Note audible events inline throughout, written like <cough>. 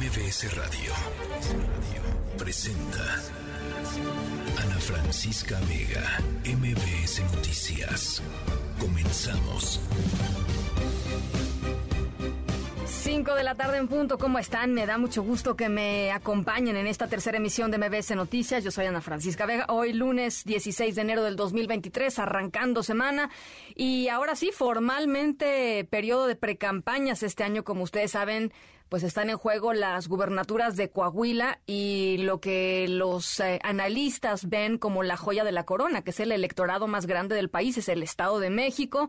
MBS Radio presenta Ana Francisca Vega, MBS Noticias. Comenzamos. 5 de la tarde en punto, ¿cómo están? Me da mucho gusto que me acompañen en esta tercera emisión de MBS Noticias. Yo soy Ana Francisca Vega. Hoy lunes 16 de enero del 2023, arrancando semana. Y ahora sí, formalmente periodo de precampañas este año, como ustedes saben, pues están en juego las gubernaturas de Coahuila y lo que los eh, analistas ven como la joya de la corona, que es el electorado más grande del país, es el Estado de México.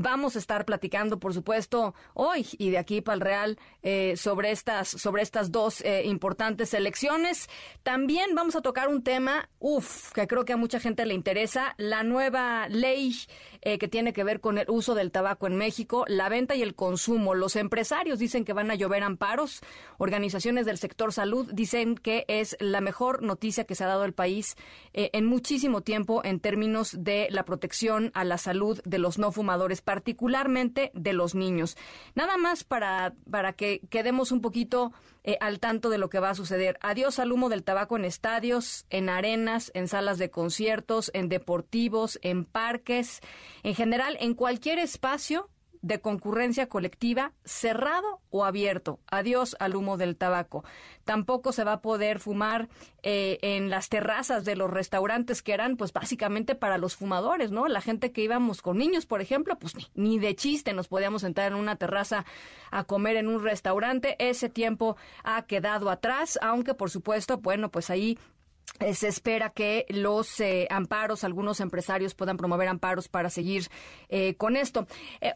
Vamos a estar platicando, por supuesto, hoy y de aquí para el Real eh, sobre estas sobre estas dos eh, importantes elecciones. También vamos a tocar un tema, uff, que creo que a mucha gente le interesa, la nueva ley eh, que tiene que ver con el uso del tabaco en México, la venta y el consumo. Los empresarios dicen que van a llover amparos. Organizaciones del sector salud dicen que es la mejor noticia que se ha dado al país en muchísimo tiempo en términos de la protección a la salud de los no fumadores particularmente de los niños. Nada más para, para que quedemos un poquito eh, al tanto de lo que va a suceder. Adiós al humo del tabaco en estadios, en arenas, en salas de conciertos, en deportivos, en parques, en general, en cualquier espacio de concurrencia colectiva cerrado o abierto. Adiós al humo del tabaco. Tampoco se va a poder fumar eh, en las terrazas de los restaurantes que eran pues básicamente para los fumadores, ¿no? La gente que íbamos con niños, por ejemplo, pues ni, ni de chiste nos podíamos sentar en una terraza a comer en un restaurante. Ese tiempo ha quedado atrás, aunque por supuesto, bueno, pues ahí se espera que los eh, amparos, algunos empresarios puedan promover amparos para seguir eh, con esto.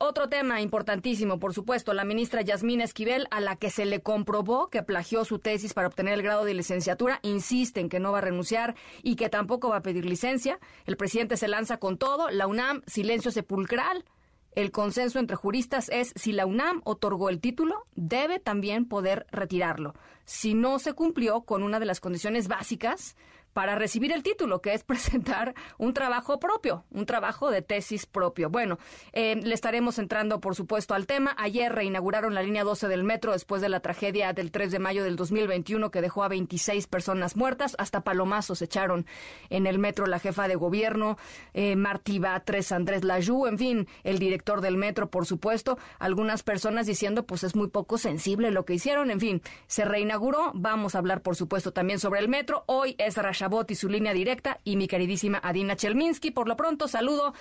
otro tema importantísimo, por supuesto, la ministra Yasmina Esquivel, a la que se le comprobó que plagió su tesis para obtener el grado de licenciatura, insiste en que no va a renunciar y que tampoco va a pedir licencia. El presidente se lanza con todo. La UNAM, silencio sepulcral. El consenso entre juristas es si la UNAM otorgó el título, debe también poder retirarlo. Si no se cumplió con una de las condiciones básicas para recibir el título, que es <laughs> presentar un trabajo propio, un trabajo de tesis propio. Bueno, eh, le estaremos entrando, por supuesto, al tema. Ayer reinauguraron la línea 12 del metro después de la tragedia del 3 de mayo del 2021 que dejó a 26 personas muertas. Hasta palomazos echaron en el metro la jefa de gobierno, eh, Martí Batres, Andrés Layú, en fin, el director del metro, por supuesto. Algunas personas diciendo, pues es muy poco sensible lo que hicieron. En fin, se reinauguró. Vamos a hablar, por supuesto, también sobre el metro. Hoy es Rasha Chabot y su línea directa y mi queridísima Adina Chelminsky. Por lo pronto, saludo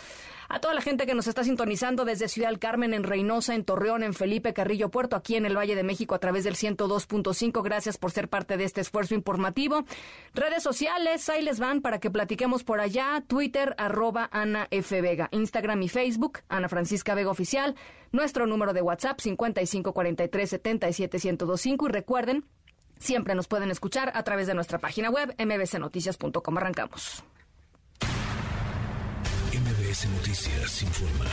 a toda la gente que nos está sintonizando desde Ciudad del Carmen, en Reynosa, en Torreón, en Felipe Carrillo Puerto, aquí en el Valle de México a través del 102.5. Gracias por ser parte de este esfuerzo informativo. Redes sociales, ahí les van para que platiquemos por allá. Twitter, arroba Ana F. Vega. Instagram y Facebook, Ana Francisca Vega Oficial. Nuestro número de WhatsApp, 5543 77 1025. Y recuerden, Siempre nos pueden escuchar a través de nuestra página web mbcnoticias.com. Arrancamos. MBS Noticias informa.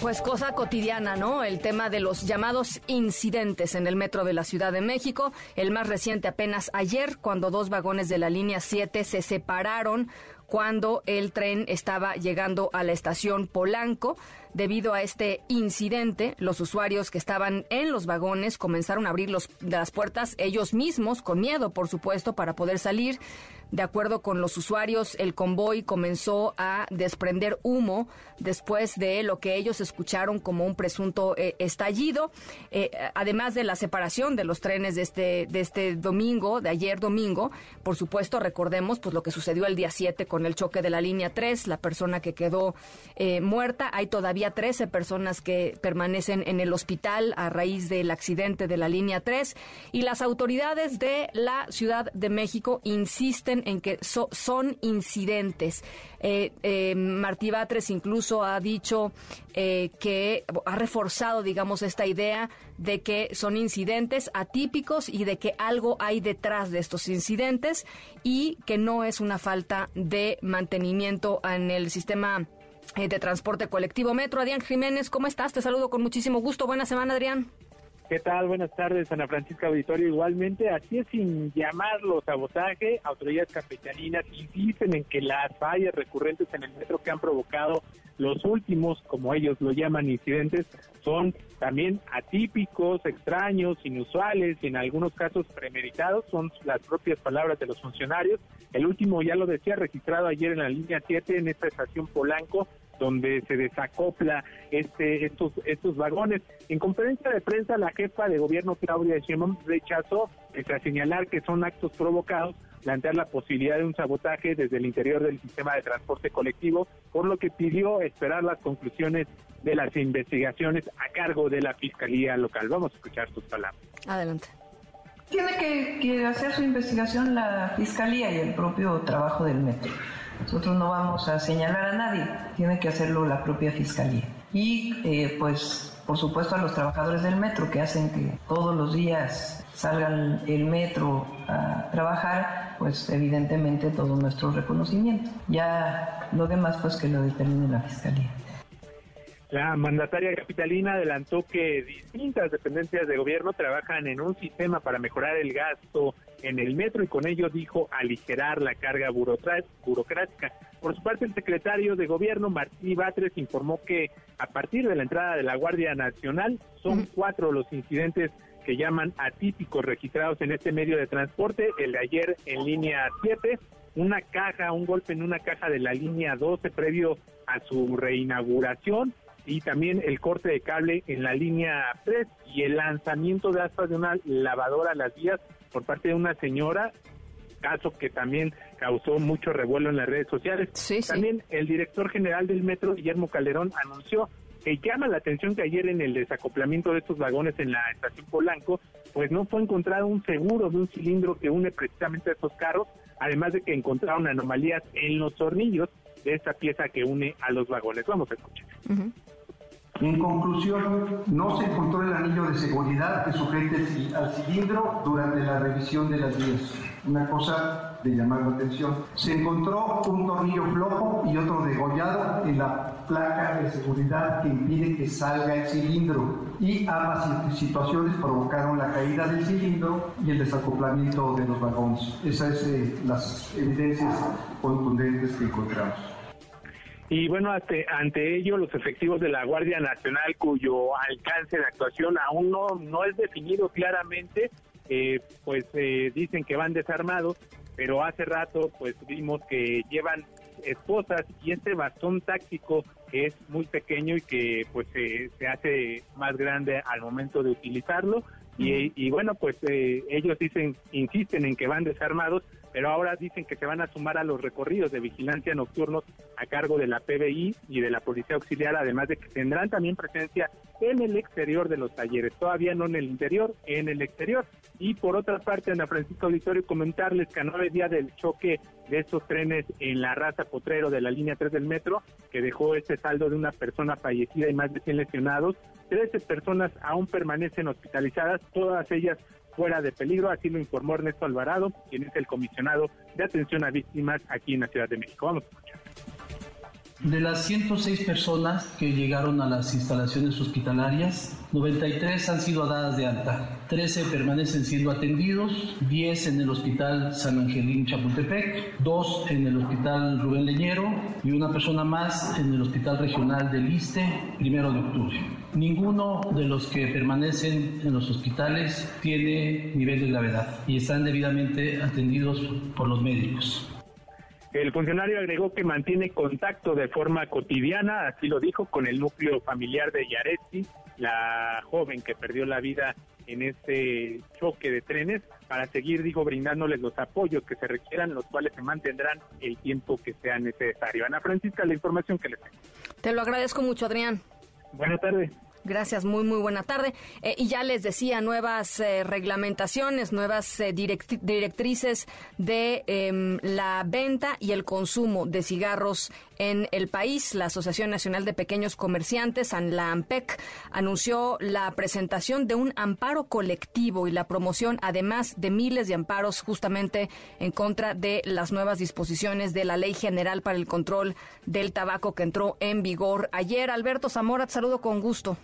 Pues cosa cotidiana, ¿no? El tema de los llamados incidentes en el metro de la Ciudad de México. El más reciente apenas ayer, cuando dos vagones de la línea 7 se separaron cuando el tren estaba llegando a la estación Polanco. Debido a este incidente, los usuarios que estaban en los vagones comenzaron a abrir las puertas ellos mismos, con miedo, por supuesto, para poder salir. De acuerdo con los usuarios, el convoy comenzó a desprender humo después de lo que ellos escucharon como un presunto eh, estallido, eh, además de la separación de los trenes de este, de este domingo, de ayer domingo. Por supuesto, recordemos pues lo que sucedió el día 7 con el choque de la línea 3, la persona que quedó eh, muerta. Hay todavía 13 personas que permanecen en el hospital a raíz del accidente de la línea 3 y las autoridades de la Ciudad de México insisten en que son incidentes. Eh, eh, Martí Batres incluso ha dicho eh, que ha reforzado, digamos, esta idea de que son incidentes atípicos y de que algo hay detrás de estos incidentes y que no es una falta de mantenimiento en el sistema de transporte colectivo Metro. Adrián Jiménez, ¿cómo estás? Te saludo con muchísimo gusto. Buena semana, Adrián. ¿Qué tal? Buenas tardes, Ana Francisca Auditorio. Igualmente, así es sin llamarlo sabotaje, autoridades capitalinas insisten en que las fallas recurrentes en el metro que han provocado los últimos, como ellos lo llaman, incidentes, son también atípicos, extraños, inusuales y en algunos casos premeditados, son las propias palabras de los funcionarios. El último, ya lo decía, registrado ayer en la línea 7 en esta estación Polanco, donde se desacopla este, estos, estos vagones. En conferencia de prensa, la jefa de gobierno Claudia Sheinbaum rechazó, pese a señalar que son actos provocados, plantear la posibilidad de un sabotaje desde el interior del sistema de transporte colectivo, por lo que pidió esperar las conclusiones de las investigaciones a cargo de la Fiscalía Local. Vamos a escuchar sus palabras. Adelante. Tiene que, que hacer su investigación la Fiscalía y el propio trabajo del metro. Nosotros no vamos a señalar a nadie, tiene que hacerlo la propia Fiscalía. Y eh, pues, por supuesto, a los trabajadores del metro que hacen que todos los días salgan el metro a trabajar, pues evidentemente todo nuestro reconocimiento. Ya lo demás, pues que lo determine la Fiscalía. La mandataria capitalina adelantó que distintas dependencias de gobierno trabajan en un sistema para mejorar el gasto en el metro y con ello dijo aligerar la carga burocrática. Por su parte, el secretario de gobierno, Martí Batres, informó que a partir de la entrada de la Guardia Nacional son cuatro los incidentes que llaman atípicos registrados en este medio de transporte. El de ayer en línea 7, una caja, un golpe en una caja de la línea 12 previo a su reinauguración y también el corte de cable en la línea 3 y el lanzamiento de aspas de una lavadora a las vías por parte de una señora, caso que también causó mucho revuelo en las redes sociales. También el director general del metro, Guillermo Calderón, anunció que llama la atención que ayer en el desacoplamiento de estos vagones en la estación Polanco, pues no fue encontrado un seguro de un cilindro que une precisamente a estos carros, además de que encontraron anomalías en los tornillos de esta pieza que une a los vagones. Vamos a escuchar. En conclusión, no se encontró el anillo de seguridad que sujete al cilindro durante la revisión de las vías. Una cosa de llamar la atención. Se encontró un tornillo flojo y otro degollado en la placa de seguridad que impide que salga el cilindro. Y ambas situaciones provocaron la caída del cilindro y el desacoplamiento de los vagones. Esas son eh, las evidencias contundentes que encontramos. Y bueno, ante, ante ello, los efectivos de la Guardia Nacional, cuyo alcance de actuación aún no, no es definido claramente, eh, pues eh, dicen que van desarmados, pero hace rato pues vimos que llevan esposas y este bastón táctico que es muy pequeño y que pues se hace más grande al momento de utilizarlo y, y bueno pues eh, ellos dicen insisten en que van desarmados pero ahora dicen que se van a sumar a los recorridos de vigilancia nocturnos a cargo de la PBI y de la Policía Auxiliar, además de que tendrán también presencia en el exterior de los talleres, todavía no en el interior, en el exterior. Y por otra parte, Ana Francisco Auditorio, comentarles que a nueve días del choque de estos trenes en la raza Potrero de la línea 3 del metro, que dejó este saldo de una persona fallecida y más de 100 lesionados, 13 personas aún permanecen hospitalizadas, todas ellas fuera de peligro, así lo informó Ernesto Alvarado, quien es el comisionado de atención a víctimas aquí en la Ciudad de México. Vamos a escuchar. De las 106 personas que llegaron a las instalaciones hospitalarias, 93 han sido dadas de alta, 13 permanecen siendo atendidos, 10 en el Hospital San Angelín Chapultepec, 2 en el Hospital Rubén Leñero y una persona más en el Hospital Regional del Iste, primero de octubre. Ninguno de los que permanecen en los hospitales tiene nivel de gravedad y están debidamente atendidos por los médicos. El funcionario agregó que mantiene contacto de forma cotidiana, así lo dijo, con el núcleo familiar de Yaretsi, la joven que perdió la vida en este choque de trenes, para seguir, dijo, brindándoles los apoyos que se requieran, los cuales se mantendrán el tiempo que sea necesario. Ana Francisca, la información que les tengo. Te lo agradezco mucho, Adrián. Buenas tardes. Gracias, muy, muy buena tarde. Eh, y ya les decía, nuevas eh, reglamentaciones, nuevas eh, directrices de em, la venta y el consumo de cigarros en el país. La Asociación Nacional de Pequeños Comerciantes, la AMPEC, anunció la presentación de un amparo colectivo y la promoción, además de miles de amparos, justamente en contra de las nuevas disposiciones de la Ley General para el Control del Tabaco que entró en vigor ayer. Alberto Zamora, te saludo con gusto.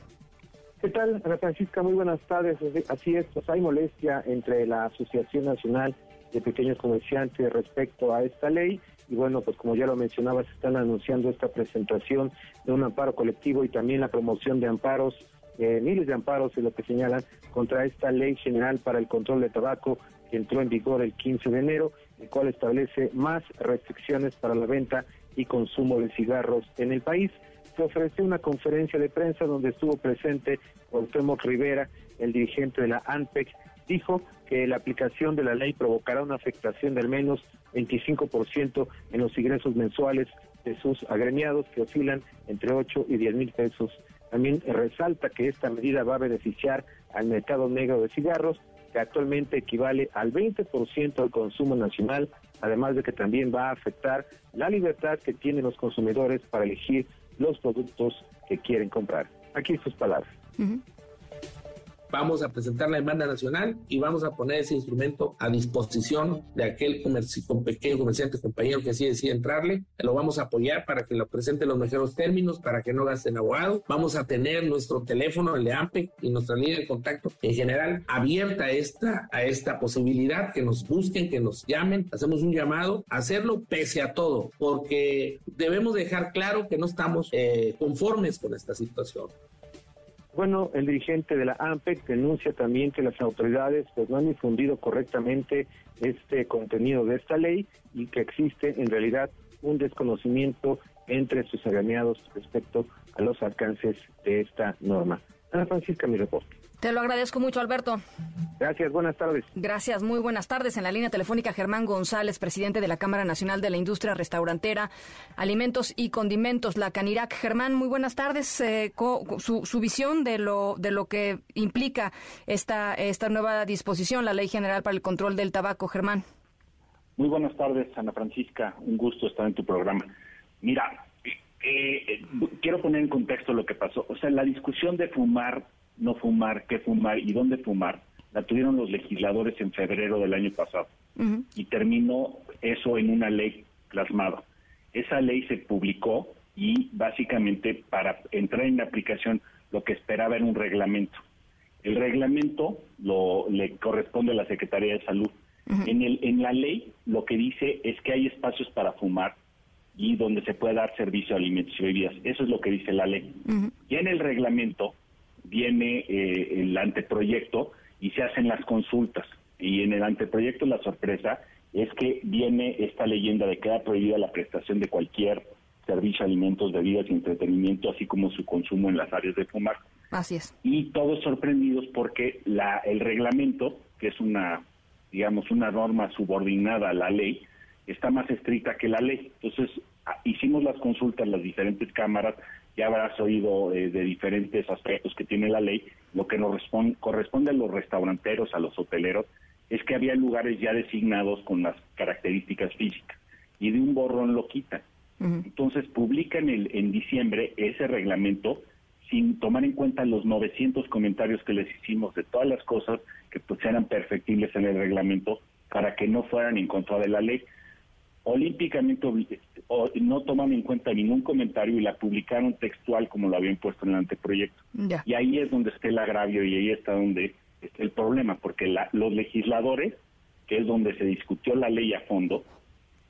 ¿Qué tal, Ana Francisca? Muy buenas tardes. Así es, pues hay molestia entre la Asociación Nacional de Pequeños Comerciantes respecto a esta ley. Y bueno, pues como ya lo mencionaba, se están anunciando esta presentación de un amparo colectivo y también la promoción de amparos, eh, miles de amparos es lo que señalan contra esta ley general para el control de tabaco que entró en vigor el 15 de enero, el cual establece más restricciones para la venta y consumo de cigarros en el país. Se ofreció una conferencia de prensa donde estuvo presente Cuauhtémoc Rivera, el dirigente de la ANPEC, dijo que la aplicación de la ley provocará una afectación de al menos 25% en los ingresos mensuales de sus agremiados que oscilan entre 8 y 10 mil pesos. También resalta que esta medida va a beneficiar al mercado negro de cigarros, que actualmente equivale al 20% del consumo nacional, además de que también va a afectar la libertad que tienen los consumidores para elegir los productos que quieren comprar. Aquí sus palabras vamos a presentar la demanda nacional y vamos a poner ese instrumento a disposición de aquel pequeño comerciante compañero que así decide entrarle. Lo vamos a apoyar para que lo presente en los mejores términos, para que no gasten abogado. Vamos a tener nuestro teléfono, el de AMPE, y nuestra línea de contacto en general abierta a esta, a esta posibilidad, que nos busquen, que nos llamen. Hacemos un llamado a hacerlo pese a todo, porque debemos dejar claro que no estamos eh, conformes con esta situación. Bueno, el dirigente de la AMPEC denuncia también que las autoridades pues no han difundido correctamente este contenido de esta ley y que existe en realidad un desconocimiento entre sus agremiados respecto a los alcances de esta norma. Ana Francisca, mi reporte. Te lo agradezco mucho, Alberto. Gracias, buenas tardes. Gracias, muy buenas tardes. En la línea telefónica, Germán González, presidente de la Cámara Nacional de la Industria Restaurantera, Alimentos y Condimentos, la Canirac. Germán, muy buenas tardes. Eh, su, su, visión de lo, de lo que implica esta, esta nueva disposición, la Ley General para el Control del Tabaco. Germán. Muy buenas tardes, Ana Francisca. Un gusto estar en tu programa. Mira, eh, quiero poner en contexto lo que pasó. O sea, la discusión de fumar no fumar, qué fumar y dónde fumar, la tuvieron los legisladores en febrero del año pasado. Y terminó eso en una ley plasmada. Esa ley se publicó y básicamente para entrar en aplicación lo que esperaba era un reglamento. El reglamento lo, le corresponde a la Secretaría de Salud. en, el, en la ley lo que dice es que hay espacios para fumar y donde se puede dar servicio a alimentos y bebidas. Eso es lo que dice la ley. Y en el reglamento viene eh, el anteproyecto y se hacen las consultas. Y en el anteproyecto la sorpresa es que viene esta leyenda de que queda prohibida la prestación de cualquier servicio, alimentos, bebidas y entretenimiento, así como su consumo en las áreas de fumar. Así es. Y todos sorprendidos porque la, el reglamento, que es una, digamos, una norma subordinada a la ley, está más estricta que la ley. Entonces, hicimos las consultas, las diferentes cámaras, ya habrás oído eh, de diferentes aspectos que tiene la ley, lo que nos corresponde a los restauranteros, a los hoteleros, es que había lugares ya designados con las características físicas y de un borrón lo quitan. Entonces publican el, en diciembre ese reglamento sin tomar en cuenta los 900 comentarios que les hicimos de todas las cosas que pues eran perfectibles en el reglamento para que no fueran en contra de la ley olímpicamente no toman en cuenta ningún comentario y la publicaron textual como lo habían puesto en el anteproyecto. Y ahí es donde está el agravio y ahí está donde está el problema, porque los legisladores, que es donde se discutió la ley a fondo,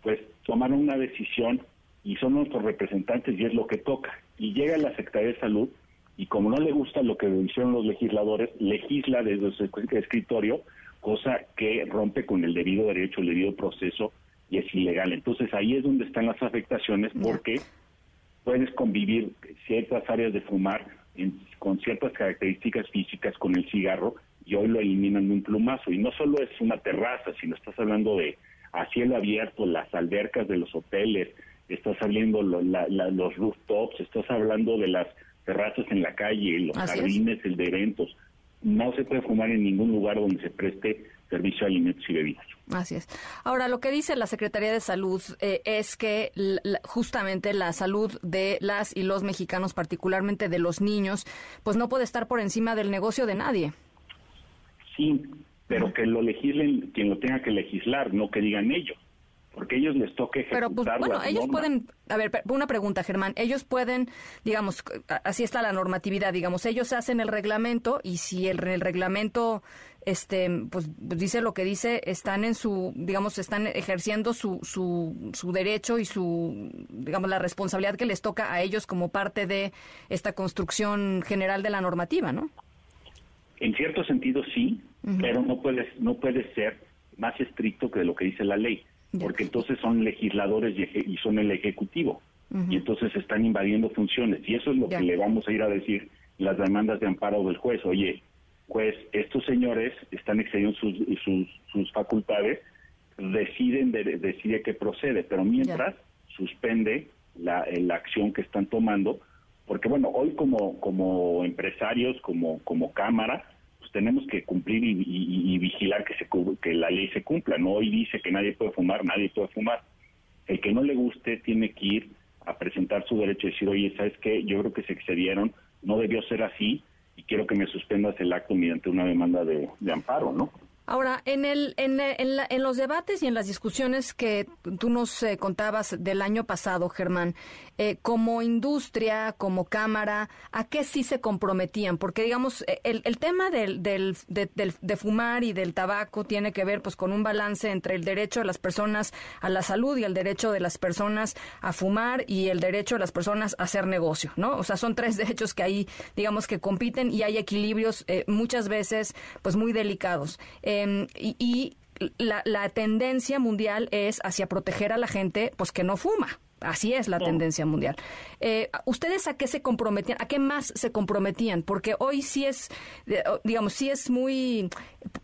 pues tomaron una decisión y son nuestros representantes y es lo que toca. Y llega la Secretaría de Salud y como no le gusta lo que hicieron los legisladores, legisla desde su escritorio, cosa que rompe con el debido derecho, el debido proceso y es ilegal. Entonces ahí es donde están las afectaciones porque puedes convivir ciertas áreas de fumar con ciertas características físicas con el cigarro y hoy lo eliminan de un plumazo. Y no solo es una terraza, sino estás hablando de a cielo abierto, las albercas de los hoteles, estás hablando los rooftops, estás hablando de las terrazas en la calle, los jardines, el de eventos. No se puede fumar en ningún lugar donde se preste servicio de alimentos y bebidas. Así es. Ahora, lo que dice la Secretaría de Salud eh, es que justamente la salud de las y los mexicanos, particularmente de los niños, pues no puede estar por encima del negocio de nadie. Sí, pero que lo legislen quien lo tenga que legislar, no que digan ellos. Porque ellos les toca ejecutar Pero pues, bueno, ellos pueden, a ver, una pregunta, Germán, ellos pueden, digamos, así está la normatividad, digamos, ellos hacen el reglamento y si el, el reglamento este pues, dice lo que dice, están en su, digamos, están ejerciendo su, su, su derecho y su, digamos, la responsabilidad que les toca a ellos como parte de esta construcción general de la normativa, ¿no? En cierto sentido sí, pero no puede, no puede ser más estricto que lo que dice la ley, porque entonces son legisladores y, son el ejecutivo, y entonces están invadiendo funciones, y eso es lo que le vamos a ir a decir las demandas de amparo del juez. Oye, pues estos señores están excediendo sus, sus, facultades, deciden de, decide que procede, pero mientras suspende la, la, acción que están tomando, porque bueno, hoy como, como empresarios, como, como Cámara, tenemos que cumplir y, vigilar que, se, que la ley se cumpla, no hoy dice que nadie puede fumar, nadie puede fumar. El que no le guste tiene que ir a presentar su derecho y decir, oye, ¿sabes qué? Yo creo que se excedieron, no debió ser así, y quiero que me suspendas el acto mediante una demanda de, de amparo, ¿no? Ahora, en, el, en, en, los debates y en las discusiones que tú nos eh, contabas del año pasado, Germán, eh, como industria, como cámara, ¿a qué sí se comprometían? Porque, digamos, eh, el, el tema del, del, de, fumar y del tabaco tiene que ver pues con un balance entre el derecho de las personas a la salud y el derecho de las personas a fumar y el derecho de las personas a hacer negocio, ¿no? O sea, son tres <laughs> derechos que ahí, digamos, que compiten y hay equilibrios muchas veces pues muy delicados. Em, y, la, la, tendencia mundial es hacia proteger a la gente pues que no fuma. Así es la tendencia mundial. Eh, ¿Ustedes a qué se comprometían? ¿A qué más se comprometían? Porque hoy sí es, digamos, sí es muy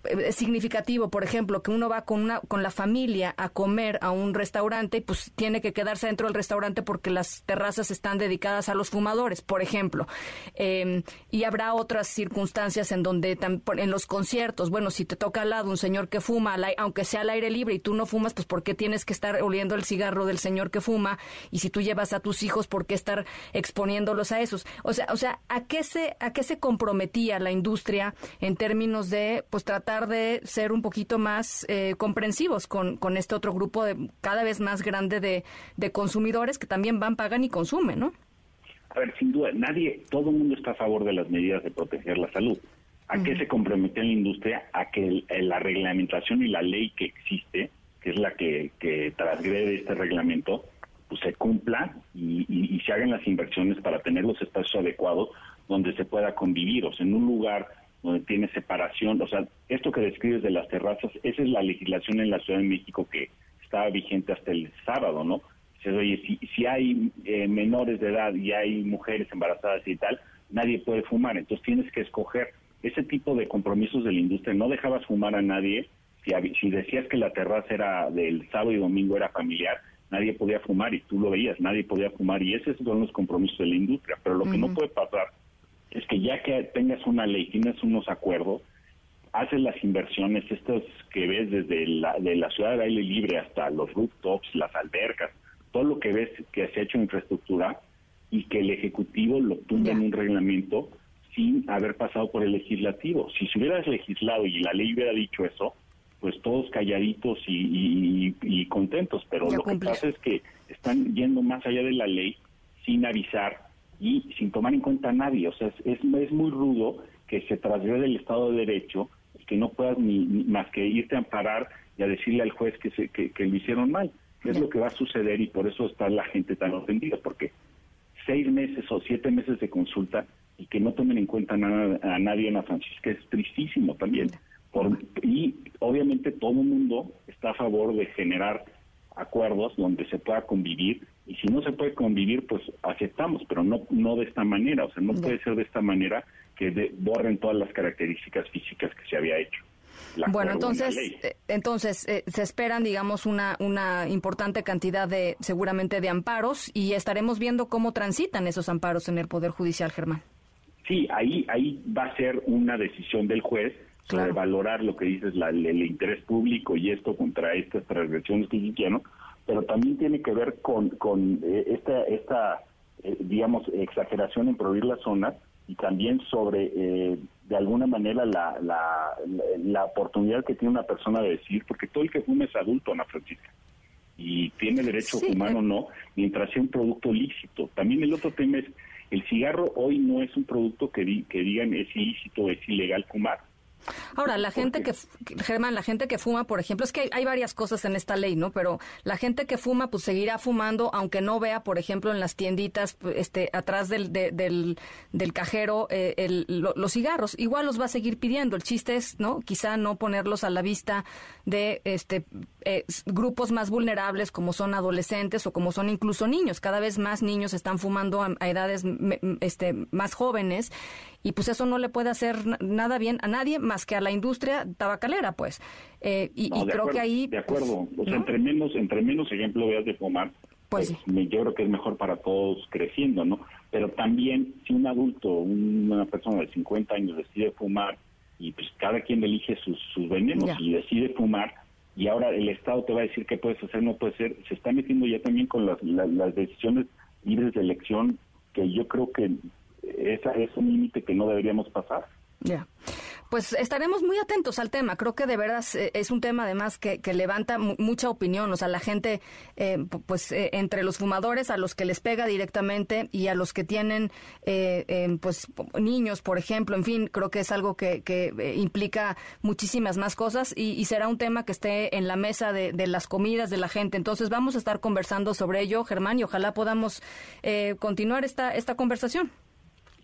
eh, significativo, por ejemplo, que uno va con, una, con la familia a comer a un restaurante y pues tiene que quedarse dentro del restaurante porque las terrazas están dedicadas a los fumadores, por ejemplo. Em, y habrá otras circunstancias en donde, en los conciertos, bueno, si te toca al lado un señor que fuma, aunque sea al aire libre y tú no fumas, pues ¿por qué tienes que estar oliendo el cigarro del señor que fuma? Y si tú llevas a tus hijos, ¿por qué estar exponiéndolos a esos? O sea, o sea, ¿a qué se, a qué se comprometía la industria en términos de, pues, tratar de ser un poquito más eh, comprensivos con, con este otro grupo de cada vez más grande de, de consumidores que también van, pagan y consumen, ¿no? A ver, sin duda, nadie, todo el mundo está a favor de las medidas de proteger la salud. ¿A qué se comprometió la industria? A que la reglamentación y la ley que existe, que es la que, que transgrede este reglamento, pues se cumpla y, se hagan las inversiones para tener los espacios adecuados donde se pueda convivir, o sea, en un lugar donde tiene separación, o sea, esto que describes de las terrazas, esa es la legislación en la Ciudad de México que estaba vigente hasta el sábado, ¿no? Se oye, si, si hay eh, menores de edad y hay mujeres embarazadas y tal, nadie puede fumar, entonces tienes que escoger ese tipo de compromisos de la industria, no dejabas fumar a nadie, si, si decías que la terraza era del sábado y domingo era familiar, nadie podía fumar y tú lo veías, nadie podía fumar y esos son los compromisos de la industria. Pero lo que no puede pasar es que ya que tengas una ley, tienes unos acuerdos, haces las inversiones, estas que ves desde la, de la ciudad de aire libre hasta los rooftops, las albercas, todo lo que ves que se ha hecho infraestructura y que el Ejecutivo lo tumba en un reglamento sin haber pasado por el legislativo. Si se hubieras legislado y la ley hubiera dicho eso, pues todos calladitos y, contentos, pero lo que pasa es que están yendo más allá de la ley sin avisar y sin tomar en cuenta a nadie. O sea, es, es muy rudo que se trasgrede el Estado de Derecho y que no puedas ni, más que irte a amparar y a decirle al juez que, se, que, lo hicieron mal. Es lo que va a suceder y por eso está la gente tan ofendida, porque seis meses o siete meses de consulta y que no tomen en cuenta nada, a nadie, Ana Francisca, es tristísimo también y obviamente todo el mundo está a favor de generar acuerdos donde se pueda convivir y si no se puede convivir pues aceptamos pero no no de esta manera o sea no, puede ser de esta manera que borren todas las características físicas que se había hecho bueno, entonces, eh, entonces eh, se esperan, digamos, una, una importante cantidad de, seguramente, de amparos y estaremos viendo cómo transitan esos amparos en el Poder Judicial, Germán. Sí, ahí, ahí va a ser una decisión del juez sobre valorar lo que dices, la, el, interés público y esto contra estas transgresiones que quiero, pero también tiene que ver con, con eh, esta, esta eh, digamos, exageración en prohibir las zonas y también sobre, eh, de alguna manera, la, la, la, oportunidad que tiene una persona de decir, porque todo el que fuma es adulto, Ana Francisca. y tiene derecho a fumar o no, mientras sea un producto lícito. También el otro tema es, el cigarro hoy no es un producto que, que digan es ilícito es ilegal fumar. Ahora, la gente que, Germán, la gente que fuma, por ejemplo, es que hay, varias cosas en esta ley, ¿no? Pero la gente que fuma, pues seguirá fumando, aunque no vea, por ejemplo, en las tienditas, este, atrás del, del, del, cajero, eh, los cigarros. Igual los va a seguir pidiendo. El chiste es, ¿no? Quizá no ponerlos a la vista de este eh, grupos más vulnerables, como son adolescentes o como son incluso niños. Cada vez más niños están fumando a, a edades este, más jóvenes y pues eso no le puede hacer nada bien a nadie más que a la industria tabacalera, pues. Eh, y, creo que ahí... De acuerdo, o sea, entre menos, entre menos ejemplo veas de fumar, pues, pues yo creo que es mejor para todos creciendo, ¿no? Pero también si un adulto, una persona de 50 años decide fumar y pues cada quien elige sus, sus venenos y decide fumar y ahora el Estado te va a decir qué puedes hacer, no puedes hacer, se está metiendo ya también con las, las decisiones libres de elección que yo creo que esa es un límite que no deberíamos pasar. Ya. Pues estaremos muy atentos al tema. Creo que de verdad es un tema además que, levanta mucha opinión. O sea, la gente, eh, pues eh, entre los fumadores, a los que les pega directamente y a los que tienen, eh, pues niños, por ejemplo, en fin, creo que es algo que, implica muchísimas más cosas y, será un tema que esté en la mesa de, de, las comidas de la gente. Entonces vamos a estar conversando sobre ello, Germán, y ojalá podamos continuar esta, esta conversación.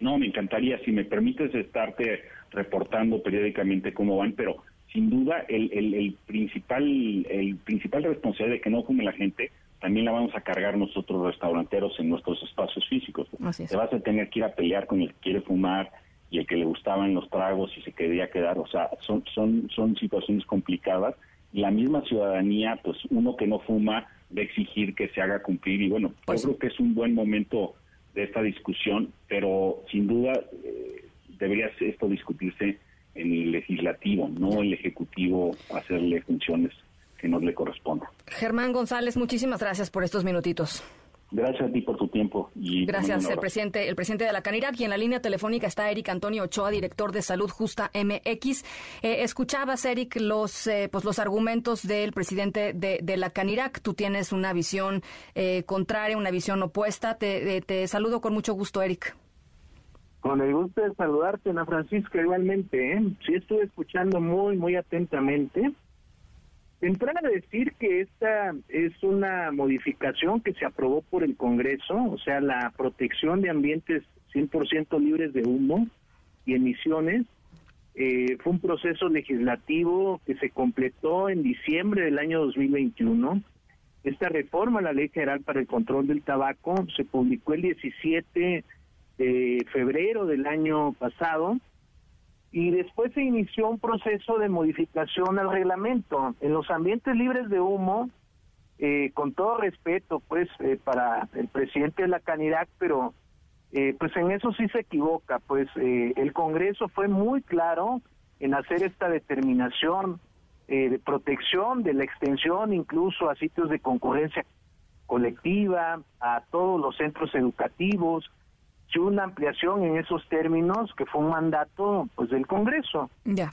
No, me encantaría, si me permites estarte reportando periódicamente cómo van, pero sin duda el, el, principal el principal responsable de que no fume la gente también la vamos a cargar nosotros restauranteros en nuestros espacios físicos. Te vas a tener que ir a pelear con el que quiere fumar y el que le gustaban los tragos y se quería quedar, o sea, son son son situaciones complicadas. La misma ciudadanía, pues uno que no fuma va a exigir que se haga cumplir y bueno, yo pues creo que es un buen momento de esta discusión, pero sin duda eh, debería esto discutirse en el legislativo, no el ejecutivo hacerle funciones que no le correspondan. Germán González, muchísimas gracias por estos minutitos. Gracias a ti por tu tiempo. Y Gracias, el presidente, el presidente de la Canirac. Y en la línea telefónica está Eric Antonio Ochoa, director de Salud Justa MX. Eh, escuchabas, Eric, los, eh, pues los argumentos del presidente de, la Canirac. Tú tienes una visión eh, contraria, una visión opuesta. Te, te saludo con mucho gusto, Eric. Con el gusto de saludarte, Ana Francisca, igualmente. Sí estuve escuchando muy, muy atentamente Entrar a decir que esta es una modificación que se aprobó por el Congreso, o sea, la protección de ambientes 100% libres de humo y emisiones, eh, fue un proceso legislativo que se completó en diciembre del año 2021. Esta reforma a la Ley General para el Control del Tabaco se publicó el 17 de febrero del año pasado y después se inició un proceso de modificación al reglamento. En los ambientes libres de humo, eh, con todo respeto, pues, eh, para el presidente de la Canidad, pero eh, pues en eso sí se equivoca, pues el Congreso fue muy claro en hacer esta determinación de protección, de la extensión incluso a sitios de concurrencia colectiva, a todos los centros educativos, una ampliación en esos términos que fue un mandato pues del Congreso. Ya.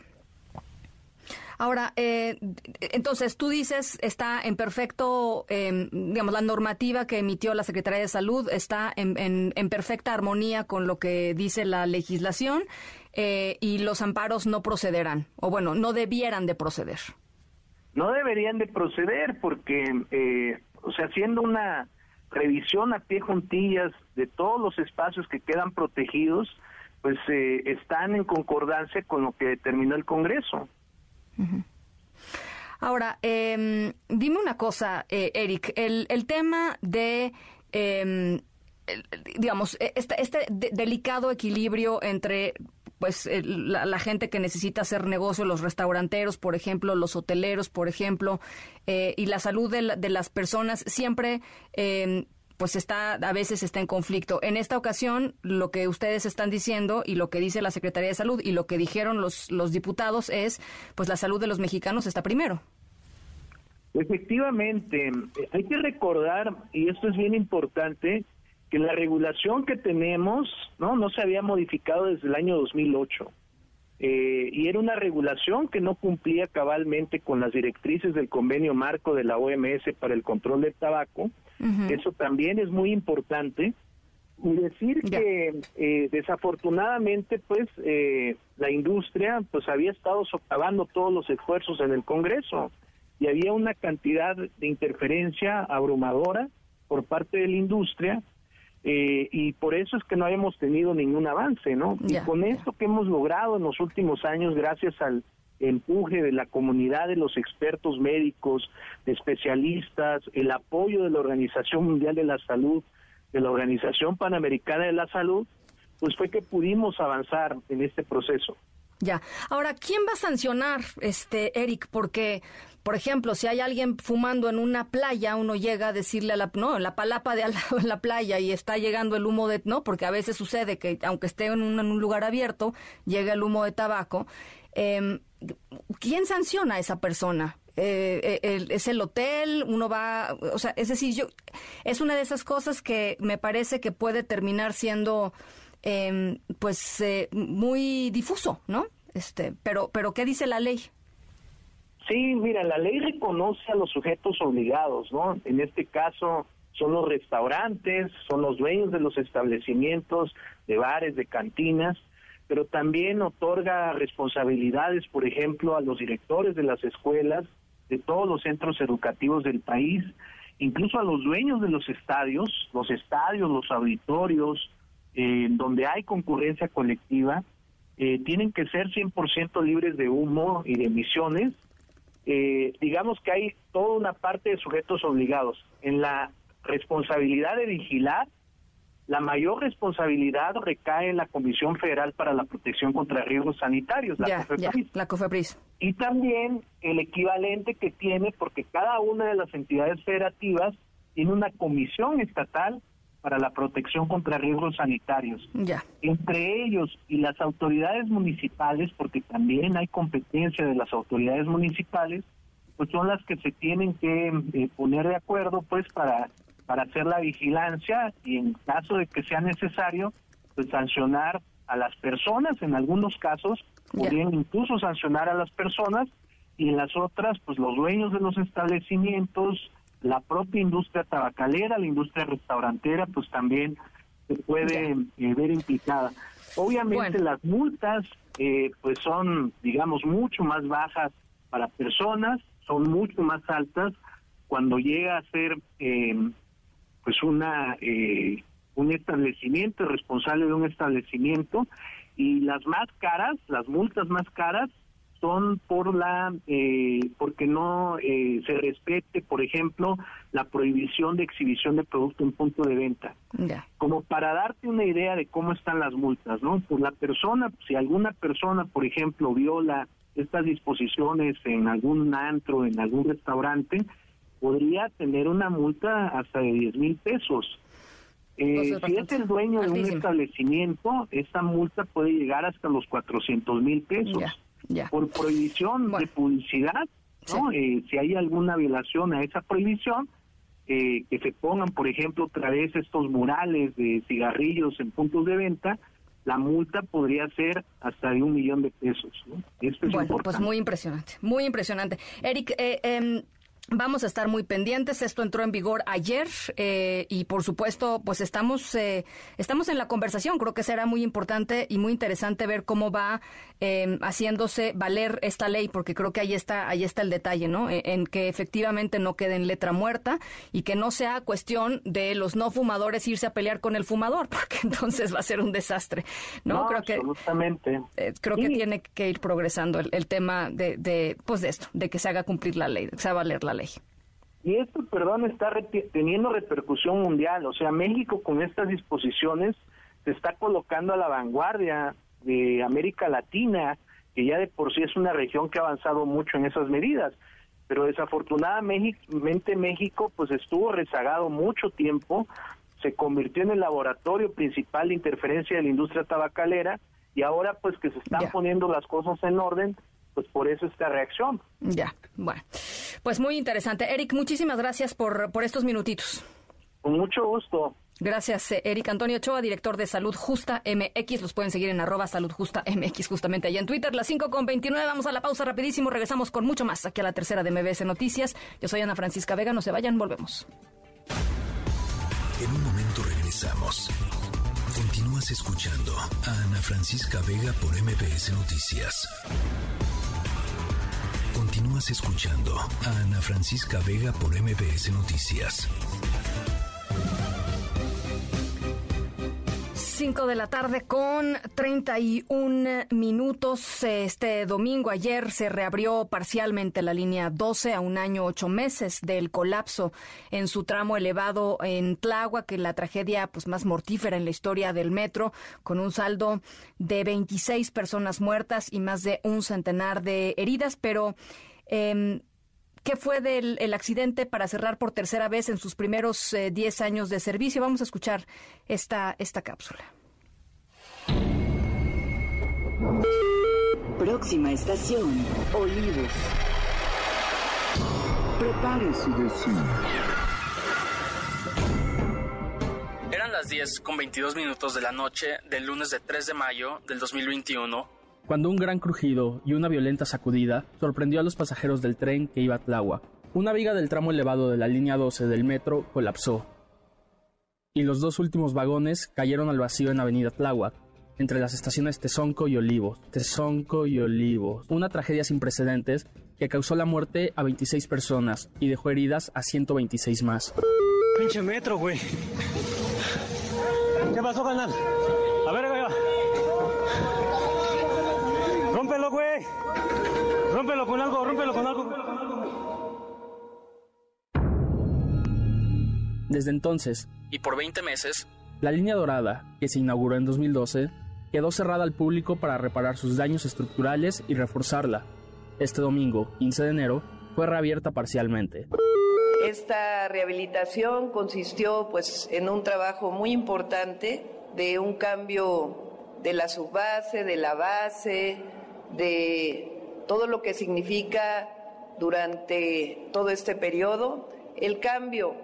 Ahora, eh, entonces tú dices está en perfecto, em, digamos, la normativa que emitió la Secretaría de Salud está en, en, perfecta armonía con lo que dice la legislación eh, y los amparos no procederán, o bueno, no debieran de proceder. No deberían de proceder porque, eh, o sea, siendo una revisión a pie juntillas de todos los espacios que quedan protegidos, pues eh, están en concordancia con lo que determinó el Congreso. Ahora, eh, dime una cosa, eh, Eric, el, el, tema de, em, digamos, e, este, este delicado equilibrio entre pues la, gente que necesita hacer negocio, los restauranteros, por ejemplo, los hoteleros, por ejemplo, eh, y la salud de, las personas siempre eh, pues está a veces está en conflicto. En esta ocasión, lo que ustedes están diciendo y lo que dice la Secretaría de Salud y lo que dijeron los los diputados es, pues la salud de los mexicanos está primero. Efectivamente, hay que recordar y esto es bien importante que la regulación que tenemos no no se había modificado desde el año 2008. eh, y era una regulación que no cumplía cabalmente con las directrices del convenio marco de la OMS para el control del tabaco. Eso también es muy importante. Y decir que eh, desafortunadamente pues eh, la industria pues había estado socavando todos los esfuerzos en el Congreso y había una cantidad de interferencia abrumadora por parte de la industria eh, y por eso es que no habíamos tenido ningún avance, ¿no? y con esto que hemos logrado en los últimos años, gracias al empuje de la comunidad de los expertos médicos, de especialistas, el apoyo de la Organización Mundial de la Salud, de la Organización Panamericana de la Salud, pues fue que pudimos avanzar en este proceso. Ya. Ahora, ¿quién va a sancionar, este, Eric? Porque por ejemplo, si hay alguien fumando en una playa, uno llega a decirle a la, no, la palapa de al <laughs> lado en la playa y está llegando el humo de, no, porque a veces sucede que aunque esté en un, lugar abierto, llega el humo de tabaco. Em, ¿Quién sanciona a esa persona? Eh, eh, es el hotel, uno va, o sea, es decir, yo, es una de esas cosas que me parece que puede terminar siendo, em, pues, eh, muy difuso, ¿no? Este, pero, pero ¿qué dice la ley? Sí, mira, la ley reconoce a los sujetos obligados, ¿no? En este caso son los restaurantes, son los dueños de los establecimientos, de bares, de cantinas, pero también otorga responsabilidades, por ejemplo, a los directores de las escuelas, de todos los centros educativos del país, incluso a los dueños de los estadios, los estadios, los auditorios, eh, donde hay concurrencia colectiva, eh, tienen que ser 100% libres de humo y de emisiones eh, digamos que hay toda una parte de sujetos obligados. En la responsabilidad de vigilar, la mayor responsabilidad recae en la Comisión Federal para la Protección contra Riesgos Sanitarios, la, la COFEPRIS. Y también el equivalente que tiene, porque cada una de las entidades federativas tiene una comisión estatal para la protección contra riesgos sanitarios. Ya. Entre ellos y las autoridades municipales, porque también hay competencia de las autoridades municipales, pues son las que se tienen que eh, poner de acuerdo pues para para hacer la vigilancia y en caso de que sea necesario pues sancionar a las personas en algunos casos podrían incluso sancionar a las personas y en las otras pues los dueños de los establecimientos la propia industria tabacalera, la industria restaurantera, pues también se puede eh, ver implicada. Obviamente las multas eh, pues son, digamos, mucho más bajas para personas, son mucho más altas cuando llega a ser eh, pues una un establecimiento responsable de un establecimiento y las más caras, las multas más caras son por la eh, porque no eh, se respete, por ejemplo, la prohibición de exhibición de producto en punto de venta. Como para darte una idea de cómo están las multas, ¿no? Por la persona, si alguna persona, por ejemplo, viola estas disposiciones en algún antro, en algún restaurante, podría tener una multa hasta de 10 mil pesos. Eh, si es el dueño de un establecimiento, esa multa puede llegar hasta los 400 mil pesos por prohibición de publicidad, ¿no? Eh, si hay alguna violación a esa prohibición, eh, que se pongan, por ejemplo, otra vez estos murales de cigarrillos en puntos de venta, la multa podría ser hasta de un millón de pesos. ¿no? Esto es bueno, pues muy impresionante, muy impresionante. Eric, eh, em, Vamos a estar muy pendientes. Esto entró en vigor ayer eh, y, por supuesto, pues estamos eh, estamos en la conversación. Creo que será muy importante y muy interesante ver cómo va eh, haciéndose valer esta ley, porque creo que ahí está ahí está el detalle, ¿no? E, en, que efectivamente no quede en letra muerta y que no sea cuestión de los no fumadores irse a pelear con el fumador, <laughs> porque entonces va a ser un desastre, ¿no? creo que creo que tiene que ir progresando el, tema de, de pues de esto, de que se haga cumplir la ley, de que se haga valer la ley. Y esto, perdón, está teniendo repercusión mundial. O sea, México con estas disposiciones se está colocando a la vanguardia de América Latina, que ya de por sí es una región que ha avanzado mucho en esas medidas. Pero desafortunadamente México pues estuvo rezagado mucho tiempo, se convirtió en el laboratorio principal de interferencia de la industria tabacalera y ahora pues que se están poniendo las cosas en orden, pues por eso esta reacción. Ya, bueno, pues muy interesante. Eric, muchísimas gracias por, por estos minutitos. Con mucho gusto. Gracias, eh, Eric Antonio Ochoa, director de Salud Justa MX. Los pueden seguir en arroba Salud Justa MX, justamente allá en Twitter. Las 5 con 29. Vamos a la pausa rapidísimo. Regresamos con mucho más aquí a la tercera de MBS Noticias. Yo soy Ana Francisca Vega. No se vayan, volvemos. En un momento regresamos. Continúas escuchando a Ana Francisca Vega por MBS Noticias. Continúas escuchando a Ana Francisca Vega por MBS Noticias. 5 de la tarde con 31 minutos. Este domingo, ayer, se reabrió parcialmente la línea 12 a un año ocho meses del colapso en su tramo elevado en Tláhuac, que la tragedia pues, más mortífera en la historia del metro, con un saldo de 26 personas muertas y más de un centenar de heridas, pero... Eh, ¿Qué fue del el accidente para cerrar por tercera vez en sus primeros 10 eh, años de servicio? Vamos a escuchar esta, esta cápsula. Próxima estación, Olivos. Prepare su destino. Eran las 10 con 22 minutos de la noche del lunes de 3 de mayo del 2021 cuando un gran crujido y una violenta sacudida sorprendió a los pasajeros del tren que iba a Tláhuac. Una viga del tramo elevado de la línea 12 del metro colapsó y los dos últimos vagones cayeron al vacío en Avenida Tláhuac, entre las estaciones Tezonco y Olivos. Tezonco y Olivos. Una tragedia sin precedentes que causó la muerte a 26 personas y dejó heridas a 126 más. Pinche metro, güey. ¿Qué pasó, canal? Rómpelo, güey. Rómpelo con algo, rómpelo con algo. Desde entonces, y por 20 meses, la línea dorada, que se inauguró en 2012, quedó cerrada al público para reparar sus daños estructurales y reforzarla. Este domingo, 15 de enero, fue reabierta parcialmente. Esta rehabilitación consistió pues en un trabajo muy importante de un cambio de la subbase, de la base, de todo lo que significa durante todo este periodo, el cambio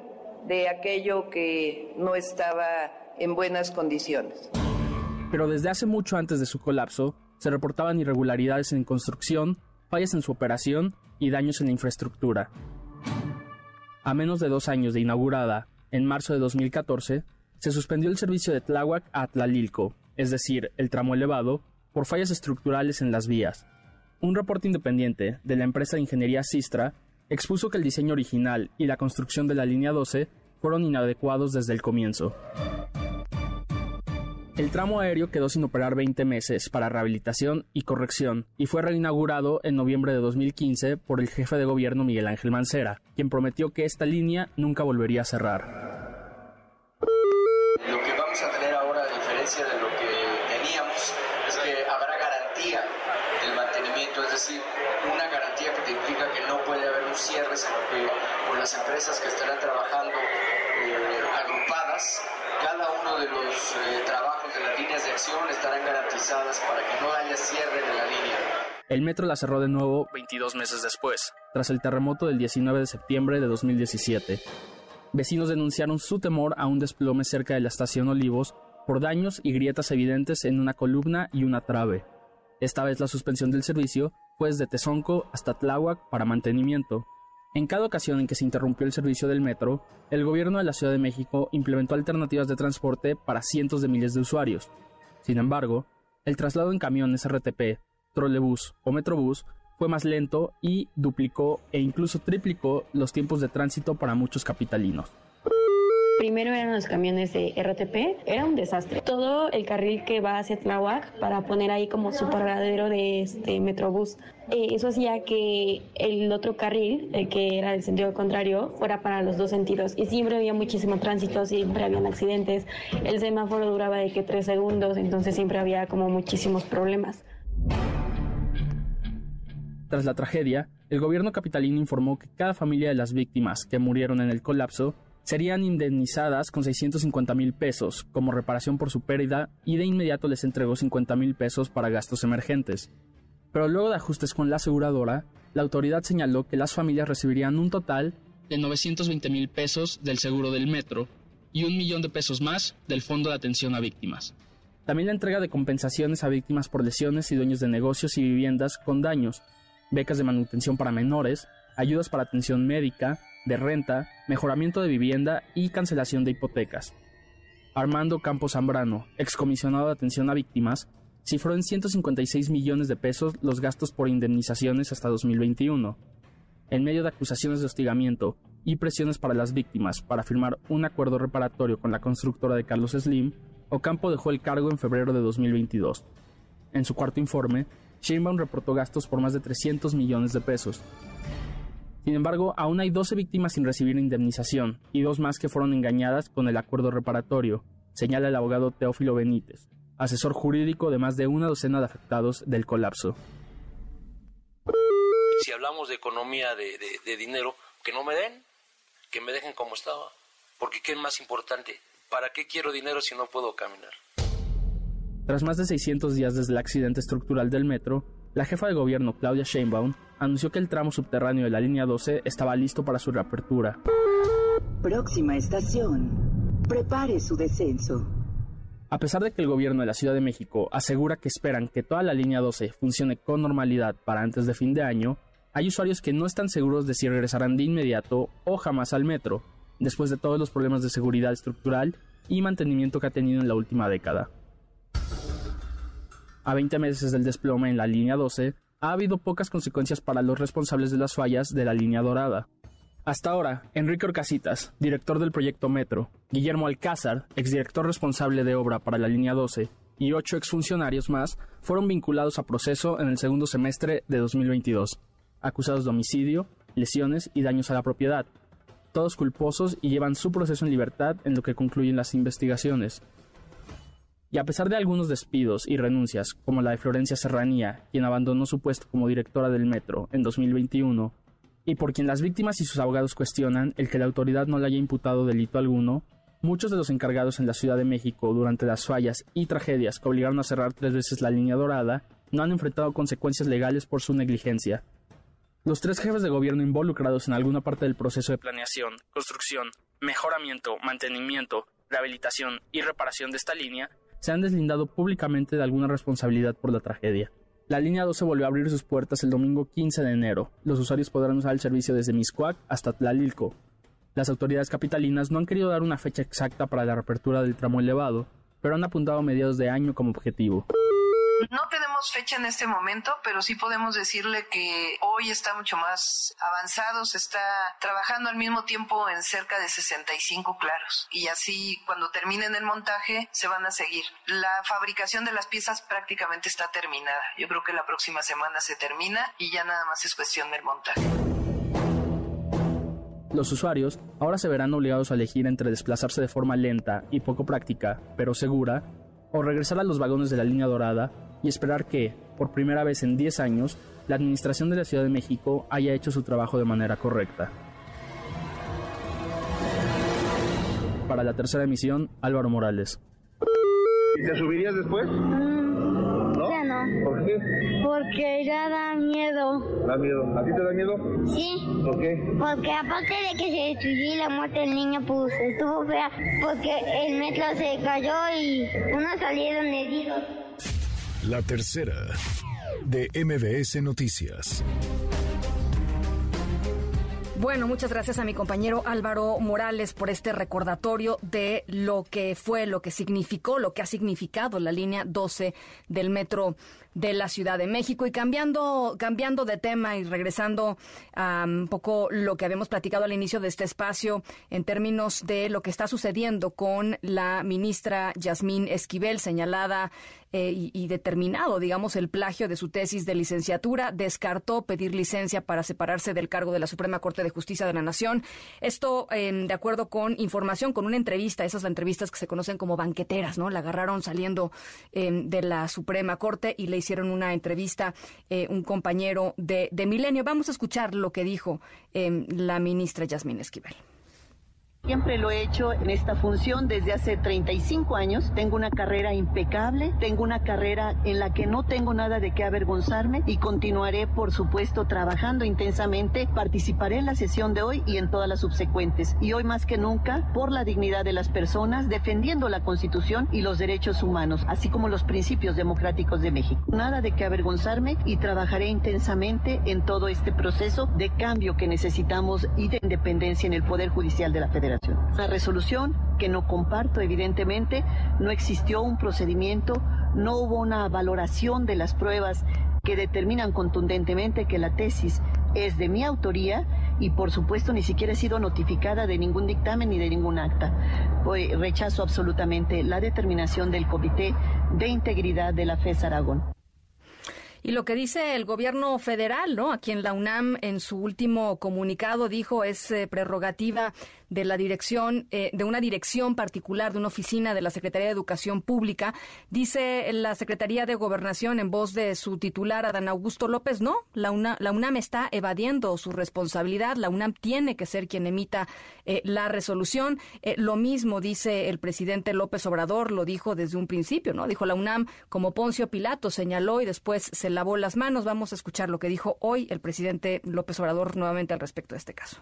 de aquello que no estaba en buenas condiciones. Pero desde hace mucho antes de su colapso, se reportaban irregularidades en construcción, fallas en su operación y daños en la infraestructura. A menos de dos años de inaugurada, en marzo de 2014, se suspendió el servicio de Tláhuac a Tlalilco, es decir, el tramo elevado, por fallas estructurales en las vías. Un reporte independiente de la empresa de ingeniería Sistra expuso que el diseño original y la construcción de la línea 12 fueron inadecuados desde el comienzo. El tramo aéreo quedó sin operar 20 meses para rehabilitación y corrección y fue reinaugurado en noviembre de 2015 por el jefe de gobierno Miguel Ángel Mancera, quien prometió que esta línea nunca volvería a cerrar. cierres con las empresas que estarán trabajando eh, agrupadas. Cada uno de los eh, trabajos estarán garantizadas para que no haya cierre de la línea. El metro la cerró de nuevo 22 meses después, tras el terremoto del 19 de septiembre de 2017. Vecinos denunciaron su temor a un desplome cerca de la estación Olivos por daños y grietas evidentes en una columna y una trave. Esta vez la suspensión del servicio fue desde Tezonco hasta Tláhuac para mantenimiento. En cada ocasión en que se interrumpió el servicio del metro, el gobierno de la Ciudad de México implementó alternativas de transporte para cientos de miles de usuarios. Sin embargo, el traslado en camiones RTP, trolebús o metrobús fue más lento y duplicó e incluso triplicó los tiempos de tránsito para muchos capitalinos. Primero eran los camiones de RTP, era un desastre. Todo el carril que va hacia Tláhuac para poner ahí como su paradero de este Metrobús. Eh, eso hacía que el otro carril, el que era del sentido contrario, fuera para los dos sentidos. Y siempre había muchísimo tránsito, siempre habían accidentes. El semáforo duraba de que tres segundos, entonces siempre había como muchísimos problemas. Tras la tragedia, el gobierno capitalino informó que cada familia de las víctimas que murieron en el colapso serían indemnizadas con 650 mil pesos como reparación por su pérdida y de inmediato les entregó 50 mil pesos para gastos emergentes. Pero luego de ajustes con la aseguradora, la autoridad señaló que las familias recibirían un total de 920 mil pesos del seguro del metro, y un millón de pesos más del Fondo de Atención a Víctimas. También la entrega de compensaciones a víctimas por lesiones y dueños de negocios y viviendas con daños, becas de manutención para menores, ayudas para atención médica, de renta, mejoramiento de vivienda y cancelación de hipotecas. Armando Campos Zambrano, excomisionado de atención a víctimas, cifró en 156 millones de pesos los gastos por indemnizaciones hasta 2021. En medio de acusaciones de hostigamiento y presiones para las víctimas para firmar un acuerdo reparatorio con la constructora de Carlos Slim, Ocampo dejó el cargo en febrero de 2022. En su cuarto informe, Sheinbaum reportó gastos por más de 300 millones de pesos. Sin embargo, aún hay 12 víctimas sin recibir indemnización y dos más que fueron engañadas con el acuerdo reparatorio, señala el abogado Teófilo Benítez, asesor jurídico de más de una docena de afectados del colapso. Si hablamos de economía de, de dinero, que no me den, que me dejen como estaba, porque ¿qué es más importante? ¿Para qué quiero dinero si no puedo caminar? Tras más de 600 días desde el accidente estructural del metro, la jefa de gobierno Claudia Sheinbaum anunció que el tramo subterráneo de la línea 12 estaba listo para su reapertura. Próxima estación. Prepare su descenso. A pesar de que el gobierno de la Ciudad de México asegura que esperan que toda la línea 12 funcione con normalidad para antes de fin de año, hay usuarios que no están seguros de si regresarán de inmediato o jamás al metro, después de todos los problemas de seguridad estructural y mantenimiento que ha tenido en la última década. A 20 meses del desplome en la línea 12, ha habido pocas consecuencias para los responsables de las fallas de la línea dorada. Hasta ahora, Enrique Orcasitas, director del proyecto Metro, Guillermo Alcázar, exdirector responsable de obra para la línea 12, y ocho exfuncionarios más fueron vinculados a proceso en el segundo semestre de 2022, acusados de homicidio, lesiones y daños a la propiedad. Todos culposos y llevan su proceso en libertad en lo que concluyen las investigaciones. Y a pesar de algunos despidos y renuncias, como la de Florencia Serranía, quien abandonó su puesto como directora del metro en 2021, y por quien las víctimas y sus abogados cuestionan el que la autoridad no le haya imputado delito alguno, muchos de los encargados en la Ciudad de México durante las fallas y tragedias que obligaron a cerrar tres veces la línea dorada no han enfrentado consecuencias legales por su negligencia. Los tres jefes de gobierno involucrados en alguna parte del proceso de planeación, construcción, mejoramiento, mantenimiento, rehabilitación y reparación de esta línea se han deslindado públicamente de alguna responsabilidad por la tragedia. La línea 12 volvió a abrir sus puertas el domingo 15 de enero. Los usuarios podrán usar el servicio desde Miscuac hasta Tlalilco. Las autoridades capitalinas no han querido dar una fecha exacta para la reapertura del tramo elevado, pero han apuntado a mediados de año como objetivo. Tenemos fecha en este momento, pero sí podemos decirle que hoy está mucho más avanzado, se está trabajando al mismo tiempo en cerca de 65 claros y así cuando terminen el montaje se van a seguir. La fabricación de las piezas prácticamente está terminada. Yo creo que la próxima semana se termina y ya nada más es cuestión del montaje. Los usuarios ahora se verán obligados a elegir entre desplazarse de forma lenta y poco práctica, pero segura, o regresar a los vagones de la línea dorada y esperar que, por primera vez en 10 años, la Administración de la Ciudad de México haya hecho su trabajo de manera correcta. Para la tercera emisión, Álvaro Morales. ¿Y te subirías después? ¿No? Ya no. ¿Por qué? Porque ya da miedo. ¿Da miedo? ¿A ti te da miedo? Sí. ¿Por qué? Porque aparte de que se destruyó la muerte del niño, pues estuvo fea. Porque el metro se cayó y unos salieron heridos. La tercera de MBS Noticias. Bueno, muchas gracias a mi compañero Álvaro Morales por este recordatorio de lo que fue, lo que significó, lo que ha significado la línea 12 del metro de la Ciudad de México. Y cambiando, cambiando de tema y regresando a un poco lo que habíamos platicado al inicio de este espacio en términos de lo que está sucediendo con la ministra Yasmín Esquivel, señalada eh, y, determinado, digamos, el plagio de su tesis de licenciatura, descartó pedir licencia para separarse del cargo de la Suprema Corte de Justicia de la Nación. Esto, de acuerdo con información, con una entrevista, esas entrevistas que se conocen como banqueteras, ¿no? La agarraron saliendo de la Suprema Corte y le una entrevista eh, un compañero de, de, Milenio. Vamos a escuchar lo que dijo la ministra Yasmín Esquivel. Siempre lo he hecho en esta función desde hace 35 años. Tengo una carrera impecable, tengo una carrera en la que no tengo nada de qué avergonzarme y continuaré, por supuesto, trabajando intensamente. Participaré en la sesión de hoy y en todas las subsecuentes. Y hoy más que nunca, por la dignidad de las personas, defendiendo la Constitución y los derechos humanos, así como los principios democráticos de México. Nada de qué avergonzarme y trabajaré intensamente en todo este proceso de cambio que necesitamos y de independencia en el Poder Judicial de la Federación. Una resolución que no comparto, evidentemente, no existió un procedimiento, no hubo una valoración de las pruebas que determinan contundentemente que la tesis es de mi autoría y por supuesto ni siquiera he sido notificada de ningún dictamen ni de ningún acta. Pues rechazo absolutamente la determinación del Comité de Integridad de la FES Aragón. Y lo que dice el gobierno federal, ¿no? A quien la UNAM en su último comunicado dijo es eh, prerrogativa de la dirección, eh, de una dirección particular, de una oficina de la Secretaría de Educación Pública. Dice la Secretaría de Gobernación en voz de su titular, Adán Augusto López, no, la, la UNAM está evadiendo su responsabilidad, la UNAM tiene que ser quien emita eh, la resolución. Eh, lo mismo dice el presidente López Obrador, lo dijo desde un principio, ¿no? Dijo la UNAM como Poncio Pilato, señaló y después se lavó las manos. Vamos a escuchar lo que dijo hoy el presidente López Obrador nuevamente al respecto de este caso.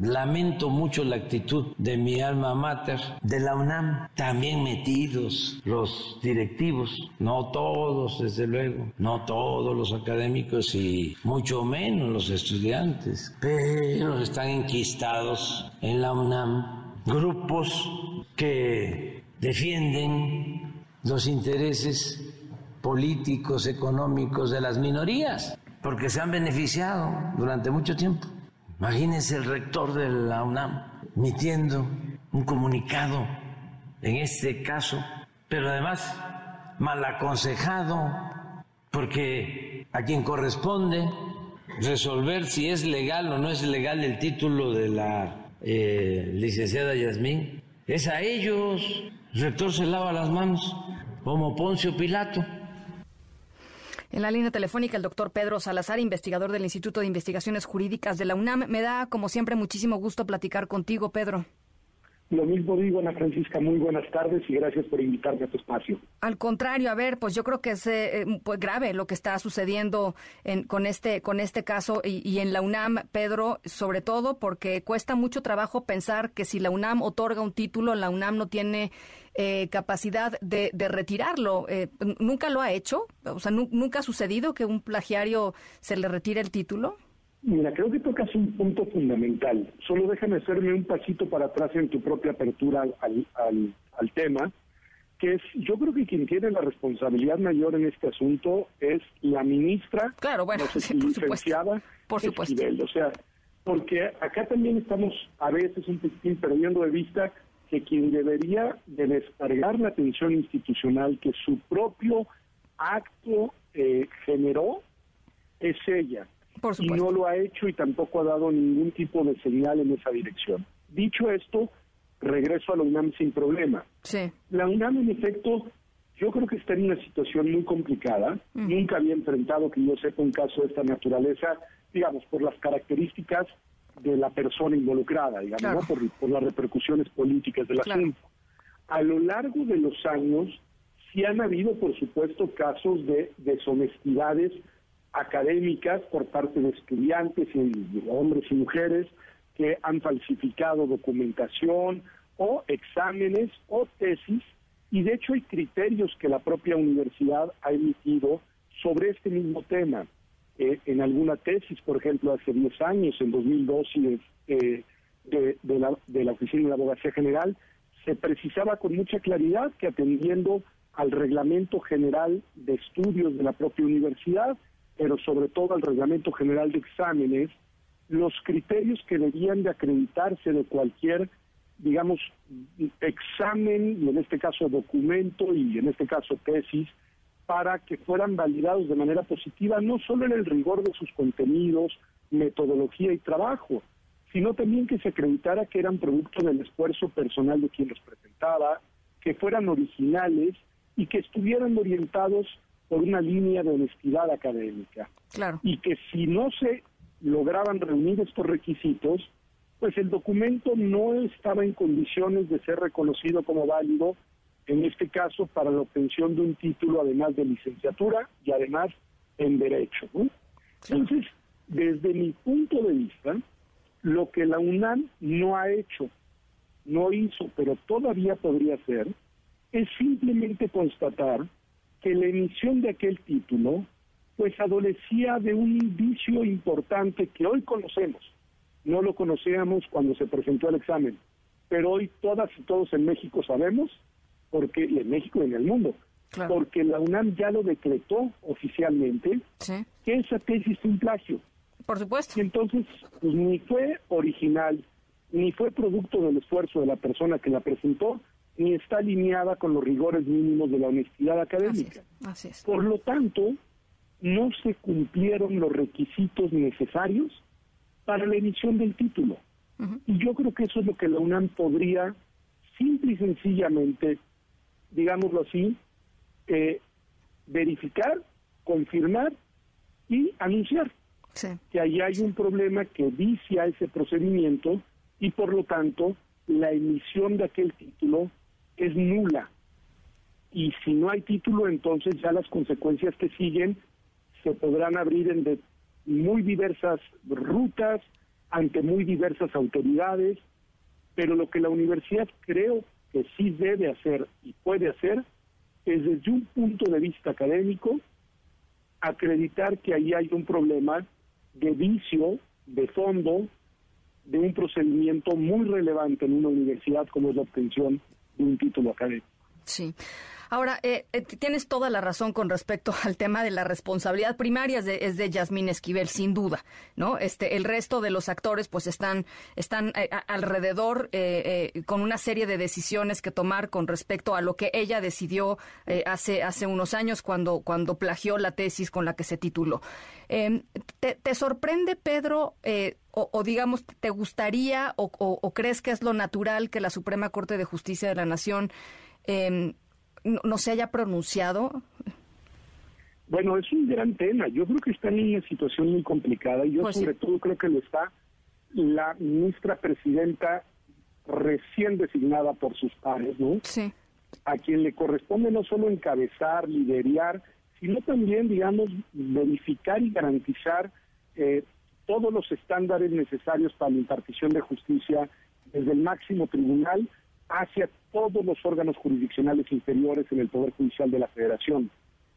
Lamento mucho la actitud de mi alma mater, de la UNAM, también metidos los directivos, no todos, desde luego, no todos los académicos y mucho menos los estudiantes, pero están enquistados en la UNAM grupos que defienden los intereses políticos, económicos de las minorías, porque se han beneficiado durante mucho tiempo. Imagínense el rector de la UNAM emitiendo un comunicado en este caso, pero además mal aconsejado, porque a quien corresponde resolver si es legal o no es legal el título de la eh, licenciada Yasmín, es a ellos. El rector se lava las manos como Poncio Pilato. En la línea telefónica, el doctor Pedro Salazar, investigador del Instituto de Investigaciones Jurídicas de la UNAM. Me da, como siempre, muchísimo gusto platicar contigo, Pedro. Lo mismo digo, Ana Francisca, muy buenas tardes y gracias por invitarme a tu espacio. Al contrario, a ver, pues yo creo que es eh, pues grave lo que está sucediendo en, con este con este caso y, y, en la UNAM, Pedro, sobre todo porque cuesta mucho trabajo pensar que si la UNAM otorga un título, la UNAM no tiene eh, capacidad de, de retirarlo. Eh, ¿Nunca lo ha hecho? O sea, ¿nunca ha sucedido que un plagiario se le retire el título? Mira, creo que tocas un punto fundamental. Solo déjame hacerme un pasito para atrás en tu propia apertura al, al, al tema, que es, yo creo que quien tiene la responsabilidad mayor en este asunto es la ministra, claro, bueno, no sé <laughs> si licenciada, por supuesto. Esquivel. O sea, porque acá también estamos a veces un poquitín perdiendo de vista que quien debería de descargar la atención institucional que su propio acto eh, generó es ella y no lo ha hecho y tampoco ha dado ningún tipo de señal en esa dirección. Dicho esto, regreso a la UNAM sin problema. Sí. La UNAM, en efecto, yo creo que está en una situación muy complicada. Mm. Nunca había enfrentado, que yo sepa, un caso de esta naturaleza, digamos, por las características de la persona involucrada, digamos, claro. ¿no? por, por, las repercusiones políticas del claro. asunto. A lo largo de los años, sí han habido, por supuesto, casos de deshonestidades académicas por parte de estudiantes, y hombres y mujeres, que han falsificado documentación o exámenes o tesis, y de hecho hay criterios que la propia universidad ha emitido sobre este mismo tema. Eh, en alguna tesis, por ejemplo, hace 10 años, en 2012, eh, de, la, de la Oficina de la Abogacía General, se precisaba con mucha claridad que atendiendo al reglamento general de estudios de la propia universidad, pero sobre todo al reglamento general de exámenes, los criterios que debían de acreditarse de cualquier, digamos, examen, y en este caso documento y en este caso tesis, para que fueran validados de manera positiva, no solo en el rigor de sus contenidos, metodología y trabajo, sino también que se acreditara que eran producto del esfuerzo personal de quien los presentaba, que fueran originales y que estuvieran orientados por una línea de honestidad académica. Claro. Y que si no se lograban reunir estos requisitos, pues el documento no estaba en condiciones de ser reconocido como válido, en este caso para la obtención de un título además de licenciatura y además en derecho. Entonces, desde mi punto de vista, lo que la UNAM no ha hecho, no hizo, pero todavía podría hacer, es simplemente constatar que la emisión de aquel título pues adolecía de un indicio importante que hoy conocemos. No lo conocíamos cuando se presentó el examen, pero hoy todas y todos en México sabemos, porque y en México y en el mundo, porque la UNAM ya lo decretó oficialmente, que esa tesis es un plagio. Por supuesto. Y entonces, pues ni fue original, ni fue producto del esfuerzo de la persona que la presentó, ni está alineada con los rigores mínimos de la honestidad académica. Así es. Por lo tanto, no se cumplieron los requisitos necesarios para la emisión del título. Y yo creo que eso es lo que la UNAM podría, simple y sencillamente, digámoslo así, eh, verificar, confirmar y anunciar que ahí hay un problema que vicia ese procedimiento y por lo tanto la emisión de aquel título es nula. Y si no hay título, entonces ya las consecuencias que siguen se podrán abrir en de muy diversas rutas, ante muy diversas autoridades, pero lo que la universidad creo que sí debe hacer y puede hacer es desde un punto de vista académico acreditar que ahí hay un problema de vicio, de fondo, de un procedimiento muy relevante en una universidad como es la obtención de un título académico. Sí. Ahora, eh, eh, tienes toda la razón con respecto <laughs> al tema de la responsabilidad primaria es de, es Yasmín Esquivel, sin duda, ¿no? Este, el resto de los actores, pues, están, están eh, alrededor con una serie de decisiones que tomar con respecto a lo que ella decidió hace, hace unos años cuando, cuando plagió la tesis con la que se tituló. Em, ¿te, sorprende, Pedro, o, digamos, te gustaría o, o, crees que es lo natural que la Suprema Corte de Justicia de la Nación eh, no, se haya pronunciado? Bueno, es un gran tema. Yo creo que está en una situación muy complicada y yo pues sobre todo creo que lo está la ministra presidenta recién designada por sus pares, ¿no? Sí. A quien le corresponde no solo encabezar, liderar, sino también, digamos, verificar y garantizar eh, todos los estándares necesarios para la impartición de justicia desde el máximo tribunal hacia todos los órganos jurisdiccionales inferiores en el Poder Judicial de la Federación.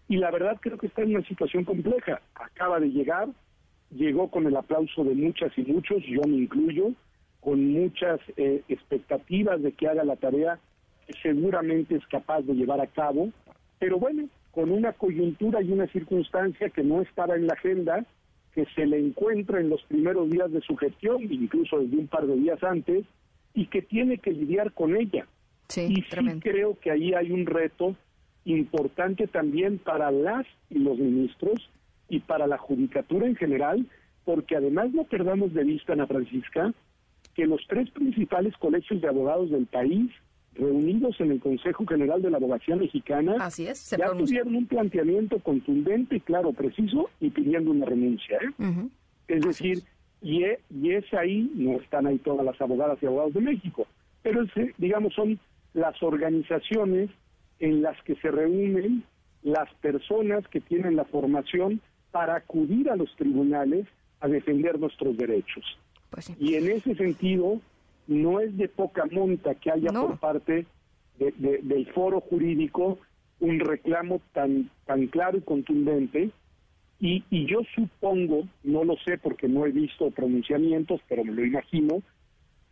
Y la verdad creo que está en una situación compleja. Acaba de llegar, llegó con el aplauso de muchas y muchos, yo me incluyo, con muchas eh, expectativas de que haga la tarea que seguramente es capaz de llevar a cabo, pero bueno, con una coyuntura y una circunstancia que no estaba en la agenda, que se le encuentra en los primeros días de su gestión, incluso desde un par de días antes, y que tiene que lidiar con ella. y sí creo que ahí hay un reto importante también para las y los ministros y para la judicatura en general, porque además no perdamos de vista, Ana Francisca, que los tres principales colegios de abogados del país, reunidos en el Consejo General de la Abogacía Mexicana, Así es, ya tuvieron un planteamiento contundente, claro, preciso y pidiendo una renuncia. ¿eh? Es decir, y, e, y es ahí, no están ahí todas las abogadas y abogados de México, pero digamos son las organizaciones en las que se reúnen las personas que tienen la formación para acudir a los tribunales a defender nuestros derechos. Pues y en ese sentido, no es de poca monta que haya por parte del foro jurídico un reclamo tan, tan claro y contundente y, y yo supongo, no lo sé porque no he visto pronunciamientos, pero me lo imagino,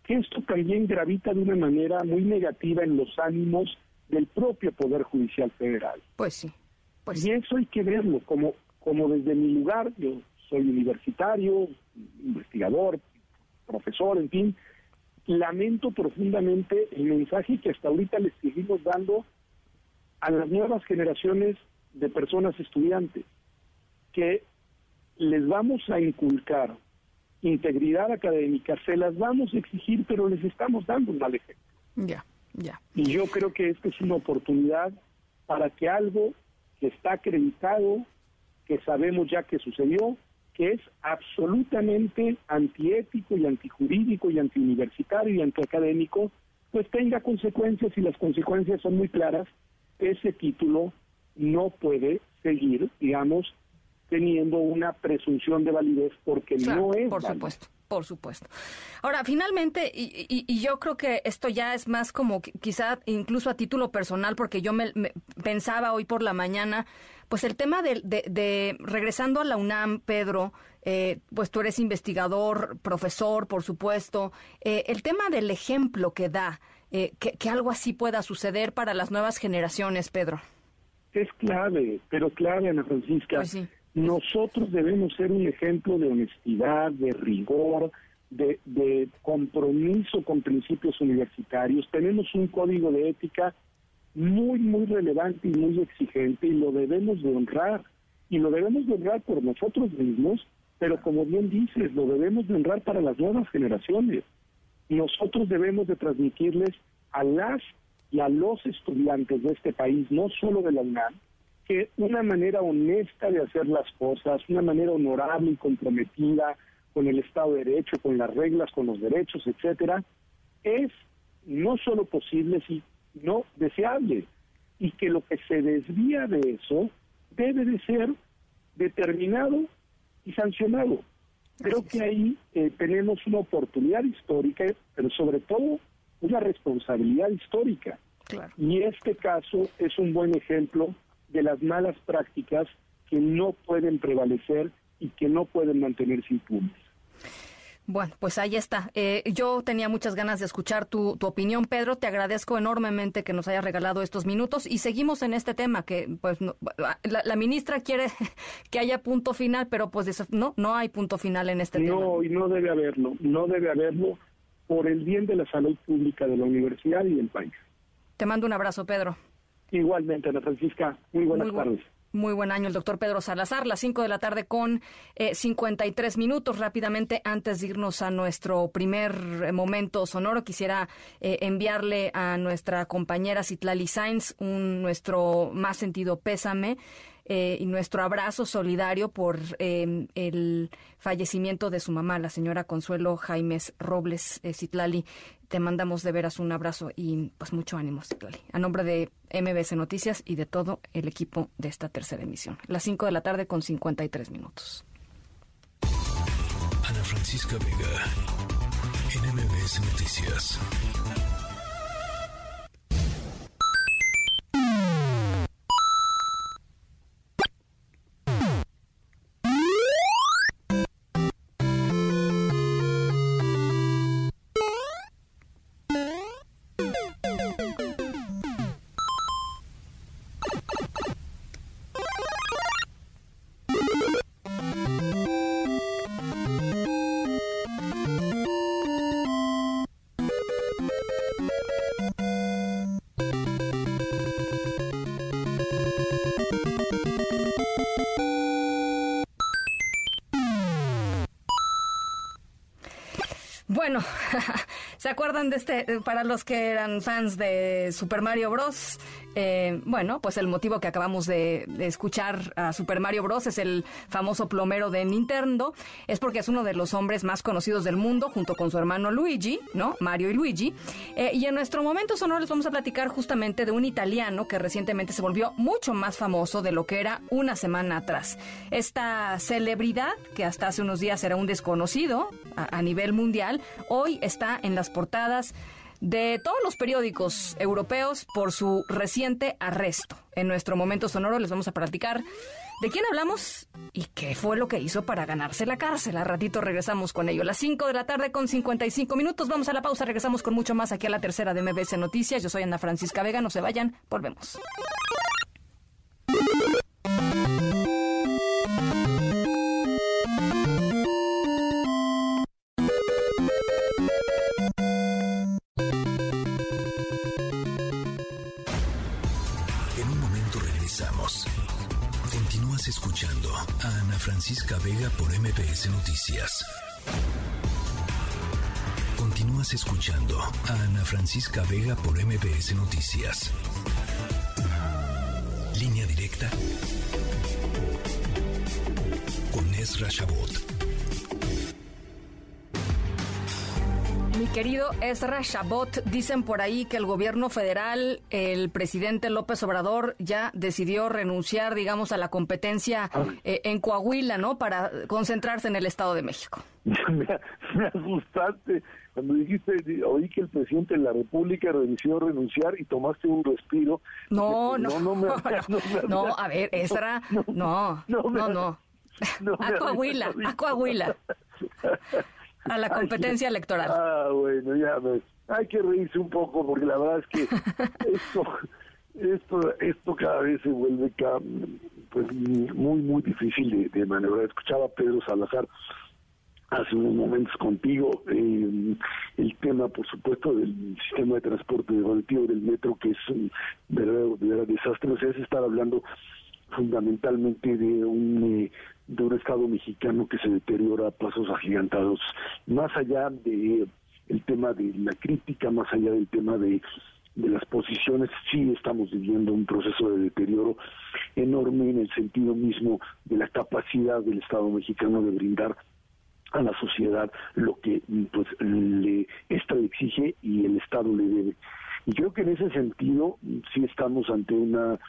que esto también gravita de una manera muy negativa en los ánimos del propio Poder Judicial Federal. Pues sí. Pues y eso hay que verlo, como, como desde mi lugar, yo soy universitario, investigador, profesor, en fin, lamento profundamente el mensaje que hasta ahorita les seguimos dando a las nuevas generaciones de personas estudiantes que les vamos a inculcar integridad académica, se las vamos a exigir, pero les estamos dando un mal ejemplo. Ya, ya. Y yo creo que esta es una oportunidad para que algo que está acreditado, que sabemos ya que sucedió, que es absolutamente antiético y antijurídico y antiuniversitario y antiacadémico, pues tenga consecuencias y las consecuencias son muy claras. Ese título no puede seguir, digamos, teniendo una presunción de validez porque no es. Por supuesto. Por supuesto. Ahora, finalmente, y, yo creo que esto ya es más como quizá incluso a título personal, porque yo me, pensaba hoy por la mañana, pues el tema de, de, regresando a la UNAM, Pedro, eh, pues tú eres investigador, profesor, por supuesto, eh, el tema del ejemplo que da, eh, que, algo así pueda suceder para las nuevas generaciones, Pedro. Es clave, pero clave, Ana Francisca. Pues nosotros debemos ser un ejemplo de honestidad, de rigor, de, compromiso con principios universitarios. Tenemos un código de ética muy, muy relevante y muy exigente y lo debemos de honrar. Y lo debemos de honrar por nosotros mismos, pero como bien dices, lo debemos de honrar para las nuevas generaciones. Nosotros debemos de transmitirles a las y a los estudiantes de este país, no solo de la UNAM, que una manera honesta de hacer las cosas, una manera honorable y comprometida con el Estado de Derecho, con las reglas, con los derechos, etcétera, es no solo posible, sino deseable. Y que lo que se desvía de eso debe de ser determinado y sancionado. Creo que ahí eh, tenemos una oportunidad histórica, pero sobre todo una responsabilidad histórica. Y este caso es un buen ejemplo de las malas prácticas que no pueden prevalecer y que no pueden mantenerse impunes. Bueno, pues ahí está. Eh, yo tenía muchas ganas de escuchar tu, opinión, Pedro. Te agradezco enormemente que nos hayas regalado estos minutos y seguimos en este tema que, pues, la, ministra quiere <laughs> que haya punto final, pero pues no, no hay punto final en este tema. No, y no debe haberlo. No debe haberlo por el bien de la salud pública de la universidad y del país. Te mando un abrazo, Pedro. Igualmente, Ana Francisca. Muy buenas tardes. Muy buen año el doctor Pedro Salazar, las 5 de la tarde con eh, 53 minutos. Rápidamente, antes de irnos a nuestro primer eh, momento sonoro, quisiera eh, enviarle a nuestra compañera Citlali Sainz un nuestro más sentido pésame. Eh, y nuestro abrazo solidario por em, el fallecimiento de su mamá, la señora Consuelo Jaimes Robles eh, Citlali. Te mandamos de veras un abrazo y pues mucho ánimo, Citlali. A nombre de MBC Noticias y de todo el equipo de esta tercera emisión. Las 5 de la tarde con 53 minutos. Ana Francisca Vega, en MBS Noticias. Bueno, <laughs> ¿se acuerdan de este? Para los que eran fans de Super Mario Bros. Eh, bueno, pues el motivo que acabamos de, escuchar a Super Mario Bros. es el famoso plomero de Nintendo. Es porque es uno de los hombres más conocidos del mundo, junto con su hermano Luigi, ¿no? Mario y Luigi. Eh, y en nuestro momento sonoro les vamos a platicar justamente de un italiano que recientemente se volvió mucho más famoso de lo que era una semana atrás. Esta celebridad, que hasta hace unos días era un desconocido a nivel mundial, hoy está en las portadas de todos los periódicos europeos por su reciente arresto. En nuestro momento sonoro les vamos a platicar de quién hablamos y qué fue lo que hizo para ganarse la cárcel. A ratito regresamos con ello. Las 5 de la tarde con 55 minutos. Vamos a la pausa. Regresamos con mucho más aquí a la tercera de MBC Noticias. Yo soy Ana Francisca Vega. No se vayan. Volvemos. Escuchando a Ana Francisca Vega por MPS Noticias. Continúas escuchando a Ana Francisca Vega por MPS Noticias. Línea directa con Ezra Shabot. Mi querido Ezra Shabot, dicen por ahí que el gobierno federal, el presidente López Obrador, ya decidió renunciar, digamos, a la competencia eh, en Coahuila, ¿no? Para concentrarse en el Estado de México. <laughs> me, me asustaste cuando dijiste, oí que el presidente de la República decidió renunciar y tomaste un respiro. No, no, no, no, <laughs> no, a ver, Ezra, <laughs> no, no, no, no. A Coahuila, a Coahuila. A la competencia electoral. <laughs> Ah, bueno, ya ves. Hay que reírse un poco porque la verdad es que <laughs> esto, esto, esto cada vez se vuelve pues muy, muy difícil de, de maniobrar. Escuchaba a Pedro Salazar hace unos momentos contigo eh, el tema, por supuesto, del sistema de transporte colectivo del metro, que es un verdadero, desastre. O sea, se está hablando fundamentalmente de un eh, de un Estado mexicano que se deteriora a pasos agigantados, más allá de el tema de la crítica, más allá del tema de, de las posiciones, sí estamos viviendo un proceso de deterioro enorme en el sentido mismo de la capacidad del Estado mexicano de brindar a la sociedad lo que pues le esta le exige y el Estado le debe. Y creo que en ese sentido sí estamos ante una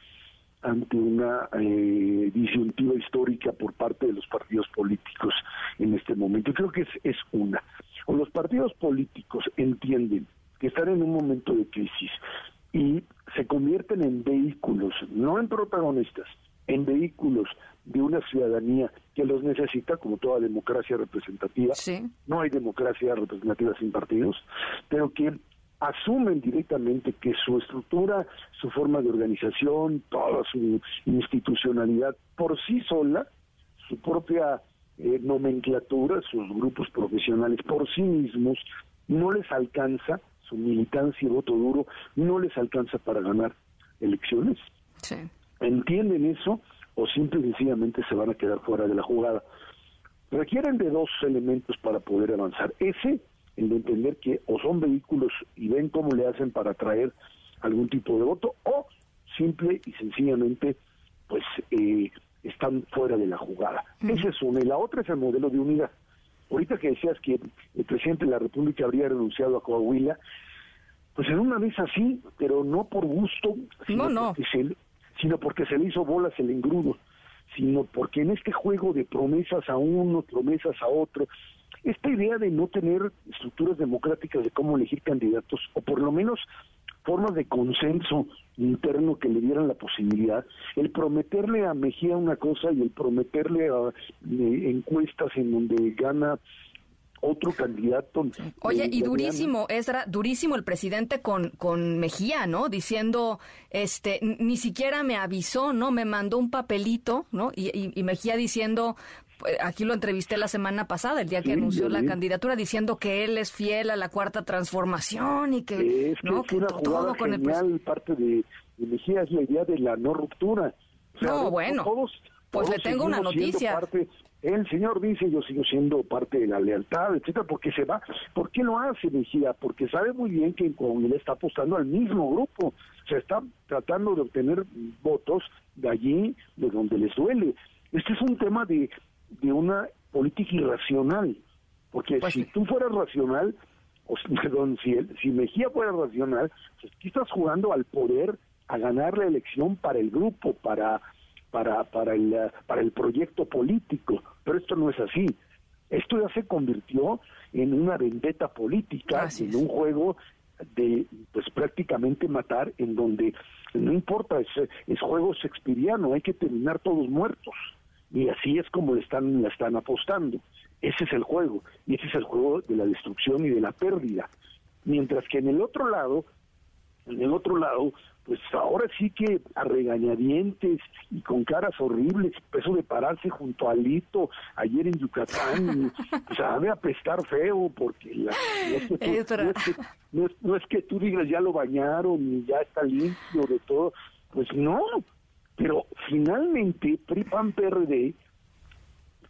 ante una eh, disyuntiva histórica por parte de los partidos políticos en este momento. Creo que es, es una. O los partidos políticos entienden que están en un momento de crisis y se convierten en vehículos, no en protagonistas, en vehículos de una ciudadanía que los necesita, como toda democracia representativa. No hay democracia representativa sin partidos, pero que asumen directamente que su estructura, su forma de organización, toda su institucionalidad por sí sola, su propia eh, nomenclatura, sus grupos profesionales por sí mismos, no les alcanza, su militancia y voto duro, no les alcanza para ganar elecciones. Entienden eso o simple y sencillamente se van a quedar fuera de la jugada. Requieren de dos elementos para poder avanzar. Ese el de entender que o son vehículos y ven cómo le hacen para atraer algún tipo de voto o simple y sencillamente pues eh, están fuera de la jugada. Ese es uno. Y la otra es el modelo de unidad. Ahorita que decías que el presidente de la República habría renunciado a Coahuila, pues en una vez así, pero no por gusto, sino, no, Porque, se, sino porque se le hizo bolas el engrudo, sino porque en este juego de promesas a uno, promesas a otro, esta idea de no tener estructuras democráticas de cómo elegir candidatos, o por lo menos formas de consenso interno que le dieran la posibilidad, el prometerle a Mejía una cosa y el prometerle a eh, encuestas en donde gana otro candidato. Oye, y durísimo, Ezra, durísimo el presidente con, con Mejía, ¿no? Diciendo, este, ni siquiera me avisó, ¿no? Me mandó un papelito, ¿no? y Mejía diciendo, aquí lo entrevisté la semana pasada, el día que anunció la candidatura, diciendo que él es fiel a la cuarta transformación y que, es no, que, todo con el parte de, de Mejía es la idea de la no ruptura. no, bueno, pues le tengo una noticia. el señor dice yo sigo siendo parte de la lealtad, etcétera, porque se va. ¿Por qué lo hace Mejía? Porque sabe muy bien que en Coahuila está apostando al mismo grupo. Se está tratando de obtener votos de allí, de donde les duele. Este es un tema de, de una política irracional. Porque pues si tú fueras racional, o, <laughs> perdón, si, si Mejía fuera racional, pues aquí estás jugando al poder, a ganar la elección para el grupo, para, para, para, el, para el proyecto político. Pero esto no es así. Esto ya se convirtió en una vendetta política, en un juego de pues prácticamente matar en donde no importa es, es juego shakespeariano hay que terminar todos muertos y así es como le están, la están apostando. Ese es el juego, y ese es el juego de la destrucción y de la pérdida. Mientras que en el otro lado, en el otro lado, pues ahora sí que a regañadientes y con caras horribles, eso de pararse junto a Lito ayer en Yucatán, pues sabe apestar feo, porque la, no, es que tú, <laughs> no, no es que tú digas ya lo bañaron y ya está limpio de todo, pues no, pero finalmente PRI, PAN, PRD,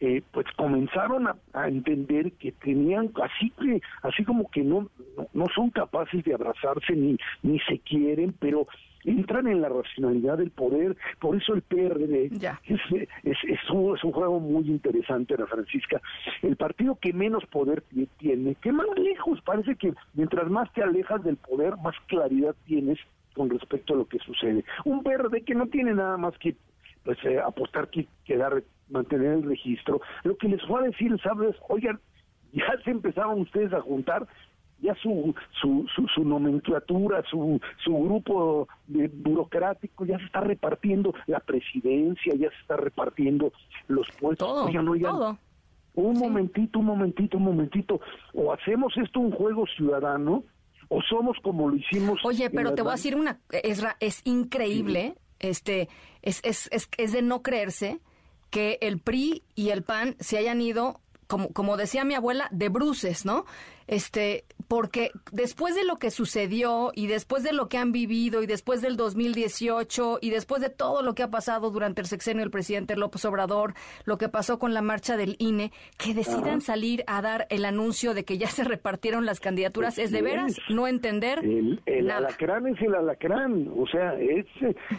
eh, pues comenzaron a, entender que tenían así que así como que no, no, son capaces de abrazarse ni ni se quieren pero entran en la racionalidad del poder, por eso el PRD Es, es, es, un, es un juego muy interesante, Ana Francisca. El partido que menos poder tiene, que más lejos, parece que mientras más te alejas del poder, más claridad tienes con respecto a lo que sucede. Un PRD que no tiene nada más que pues eh, apostar que quedar mantener el registro. Lo que les voy a decir, ¿sabes? Oigan, <laughs> ya se empezaron ustedes a juntar ya su, su, su, nomenclatura, su, su grupo de burocrático ya se está repartiendo la presidencia, ya se está repartiendo los puestos. Todo, todo. Un momentito, un momentito, un momentito. O hacemos esto un juego ciudadano, o somos como lo hicimos. Oye, pero te voy a decir una, Esra, es increíble, este, es, es, es, es de no creerse que el PRI y el PAN se hayan ido como, como decía mi abuela, de bruces, ¿no? Este, porque después de lo que sucedió y después de lo que han vivido y después del 2018 y después de todo lo que ha pasado durante el sexenio del presidente López Obrador, lo que pasó con la marcha del INE, que decidan salir a dar el anuncio de que ya se repartieron las candidaturas, es de veras no entender. El, alacrán es el alacrán, o sea, es,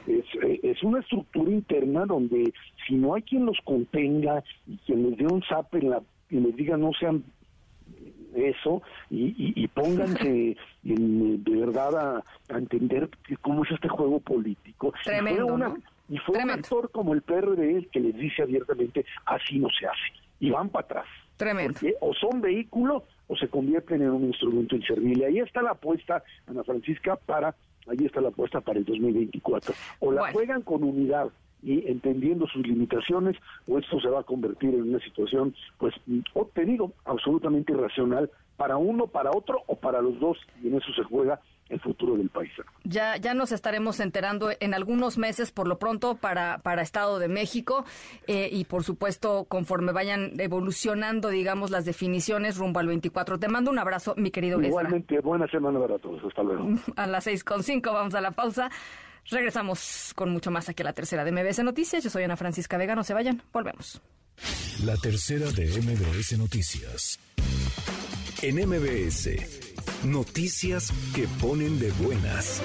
es, es una estructura interna donde si no hay quien los contenga y quien les dé un zap en la y les diga no sean eso y, pónganse <laughs> de verdad a, entender cómo es este juego político. y fue, un actor como el PRD que les dice abiertamente así no se hace y van para atrás. Tremendo. o son vehículos o se convierten en un instrumento inservible. Ahí está la apuesta, Ana Francisca, para, ahí está la apuesta para el 2024. O la juegan con unidad y entendiendo sus limitaciones o esto se va a convertir en una situación, pues, te digo, absolutamente irracional para uno, para otro o para los dos y en eso se juega el futuro del país. Ya, ya nos estaremos enterando en algunos meses, por lo pronto, para, para Estado de México eh, y, por supuesto, conforme vayan evolucionando, digamos, las definiciones rumbo al 24. Te mando un abrazo, mi querido Igualmente, buena semana para todos. Hasta luego. <laughs> A las seis con cinco vamos a la pausa. Regresamos con mucho más aquí a la tercera de MBS Noticias. Yo soy Ana Francisca Vega. No se vayan. Volvemos. La tercera de MBS Noticias. En MBS, noticias que ponen de buenas.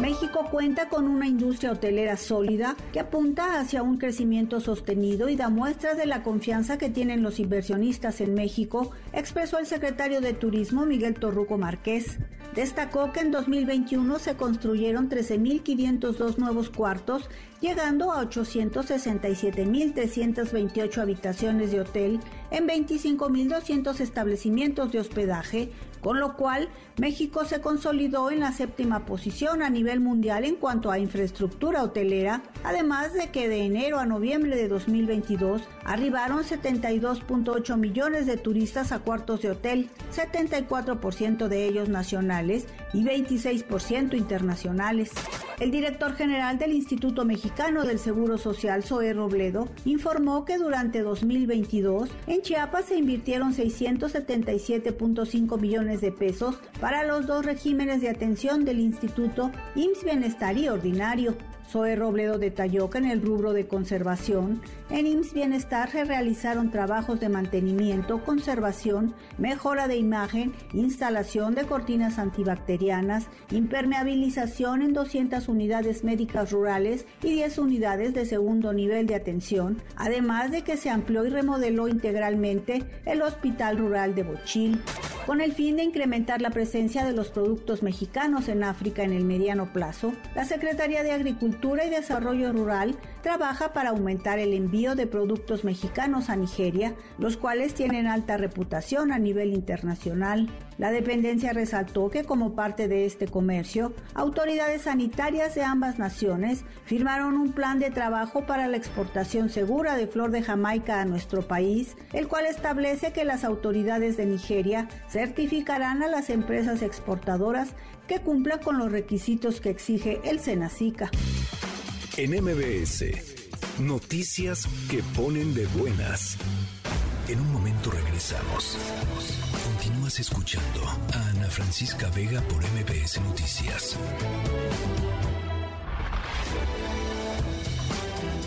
México cuenta con una industria hotelera sólida que apunta hacia un crecimiento sostenido y da muestras de la confianza que tienen los inversionistas en México, expresó el secretario de Turismo Miguel Torruco Márquez. Destacó que en 2021 se construyeron 13.502 nuevos cuartos, llegando a 867.328 habitaciones de hotel en 25.200 establecimientos de hospedaje, con lo cual México se consolidó en la séptima posición a nivel mundial en cuanto a infraestructura hotelera, además de que de enero a noviembre de 2022 arribaron 72.8 millones de turistas a cuartos de hotel, 74% de ellos nacionales y 26% internacionales. El director general del Instituto Mexicano del Seguro Social, Zoe Robledo, informó que durante 2022 en Chiapas se invirtieron 677.5 millones de pesos para los dos regímenes de atención del Instituto IMSS Bienestar y Ordinario, Zoe Robledo detalló que en el rubro de conservación, en IMSS Bienestar se realizaron trabajos de mantenimiento, conservación, mejora de imagen, instalación de cortinas antibacterianas, impermeabilización en 200 unidades médicas rurales y 10 unidades de segundo nivel de atención, además de que se amplió y remodeló integralmente el Hospital Rural de Bochil. Con el fin de incrementar la presencia de los productos mexicanos en África en el mediano plazo, la Secretaría de Agricultura y Desarrollo Rural trabaja para aumentar el envío de productos mexicanos a Nigeria, los cuales tienen alta reputación a nivel internacional. La dependencia resaltó que como parte de este comercio, autoridades sanitarias de ambas naciones firmaron un plan de trabajo para la exportación segura de flor de Jamaica a nuestro país, el cual establece que las autoridades de Nigeria certificarán a las empresas exportadoras que cumplan con los requisitos que exige el Senacica. En MBS, noticias que ponen de buenas. En un momento regresamos. Continúas escuchando a Ana Francisca Vega por MBS Noticias.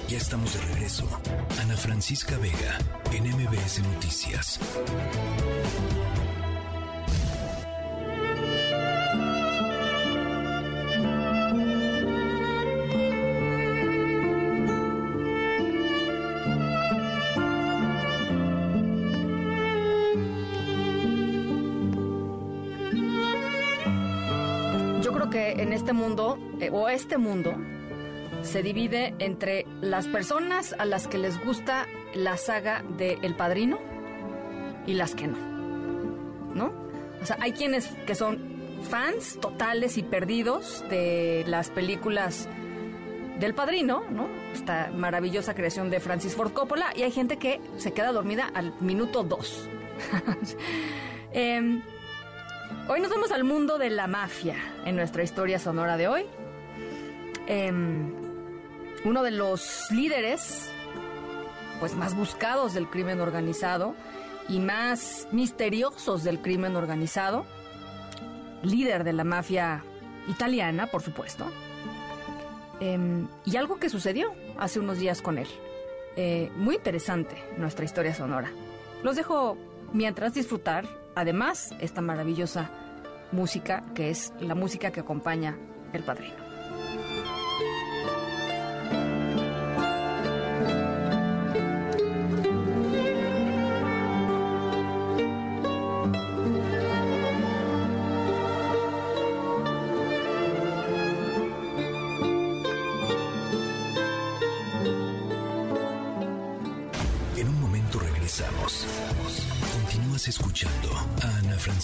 Ya estamos de regreso. Ana Francisca Vega en MBS Noticias. Que en este mundo, eh, o este mundo, se divide entre las personas a las que les gusta la saga de El Padrino y las que no. ¿No? O sea, hay quienes que son fans totales y perdidos de las películas del Padrino, ¿no? Esta maravillosa creación de Francis Ford Coppola, y hay gente que se queda dormida al minuto dos. <laughs> Em, hoy nos vamos al mundo de la mafia en nuestra historia sonora de hoy. Em, uno de los líderes pues más buscados del crimen organizado y más misteriosos del crimen organizado, líder de la mafia italiana, por supuesto, em, y algo que sucedió hace unos días con él. Eh, muy interesante nuestra historia sonora. Los dejo mientras disfrutar, además, esta maravillosa música que es la música que acompaña El Padrino.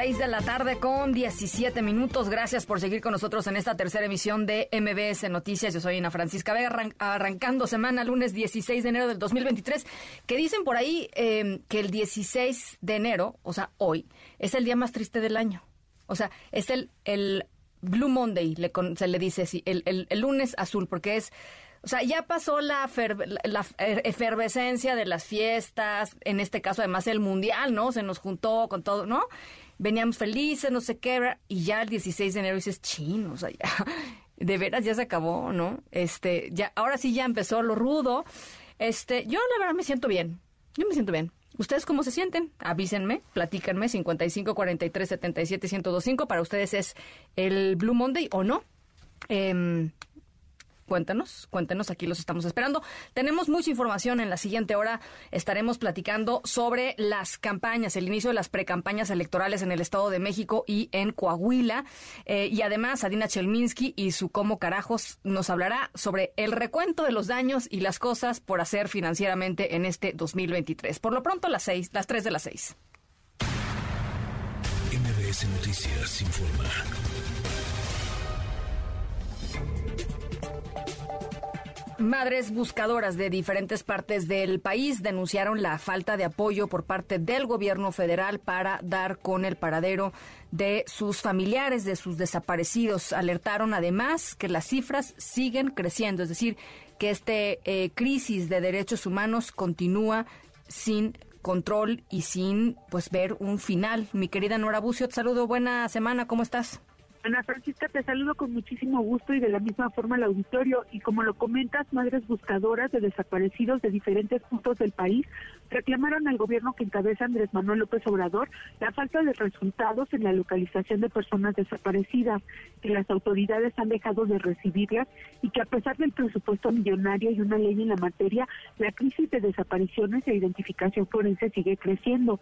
6 de la tarde con 17 minutos. Gracias por seguir con nosotros en esta tercera emisión de MBS Noticias. Yo soy Ana Francisca Vega, arrancando semana lunes 16 de enero del 2023, que dicen por ahí em, que el 16 de enero, o sea, hoy, es el día más triste del año. O sea, es el, el Blue Monday, se le dice así, el, el lunes azul, porque es... O sea, ya pasó la, la, efervescencia de las fiestas, en este caso además el mundial, ¿no? Se nos juntó con todo, ¿no? Veníamos felices, no sé qué, y ya el 16 de enero dices, chino, o sea, ya, <laughs> de veras ya se acabó, ¿no? Este, ya, ahora sí ya empezó lo rudo. Este, yo la verdad me siento bien, yo me siento bien. ¿Ustedes cómo se sienten? Avísenme, platícanme, 55 43 77 1025. Para ustedes es el Blue Monday o no. Eh, Cuéntanos, cuéntenos, aquí los estamos esperando. Tenemos mucha información en la siguiente hora. Estaremos platicando sobre las campañas, el inicio de las precampañas electorales en el Estado de México y en Coahuila. Eh, y además, Adina Chelminsky y su Cómo Carajos nos hablará sobre el recuento de los daños y las cosas por hacer financieramente en este 2023. Por lo pronto, las seis, las tres de las seis. MBS Noticias informa. Madres buscadoras de diferentes partes del país denunciaron la falta de apoyo por parte del gobierno federal para dar con el paradero de sus familiares, de sus desaparecidos. Alertaron además que las cifras siguen creciendo, es decir, que este eh, crisis de derechos humanos continúa sin control y sin pues ver un final. Mi querida Nora Bucio, te saludo, buena semana, ¿cómo estás? Ana Francisca, te saludo con muchísimo gusto y de la misma forma al auditorio. Y como lo comentas, madres buscadoras de desaparecidos de diferentes puntos del país reclamaron al gobierno que encabeza Andrés Manuel López Obrador la falta de resultados en la localización de personas desaparecidas, que las autoridades han dejado de recibirlas y que a pesar del presupuesto millonario y una ley en la materia, la crisis de desapariciones e identificación forense sigue creciendo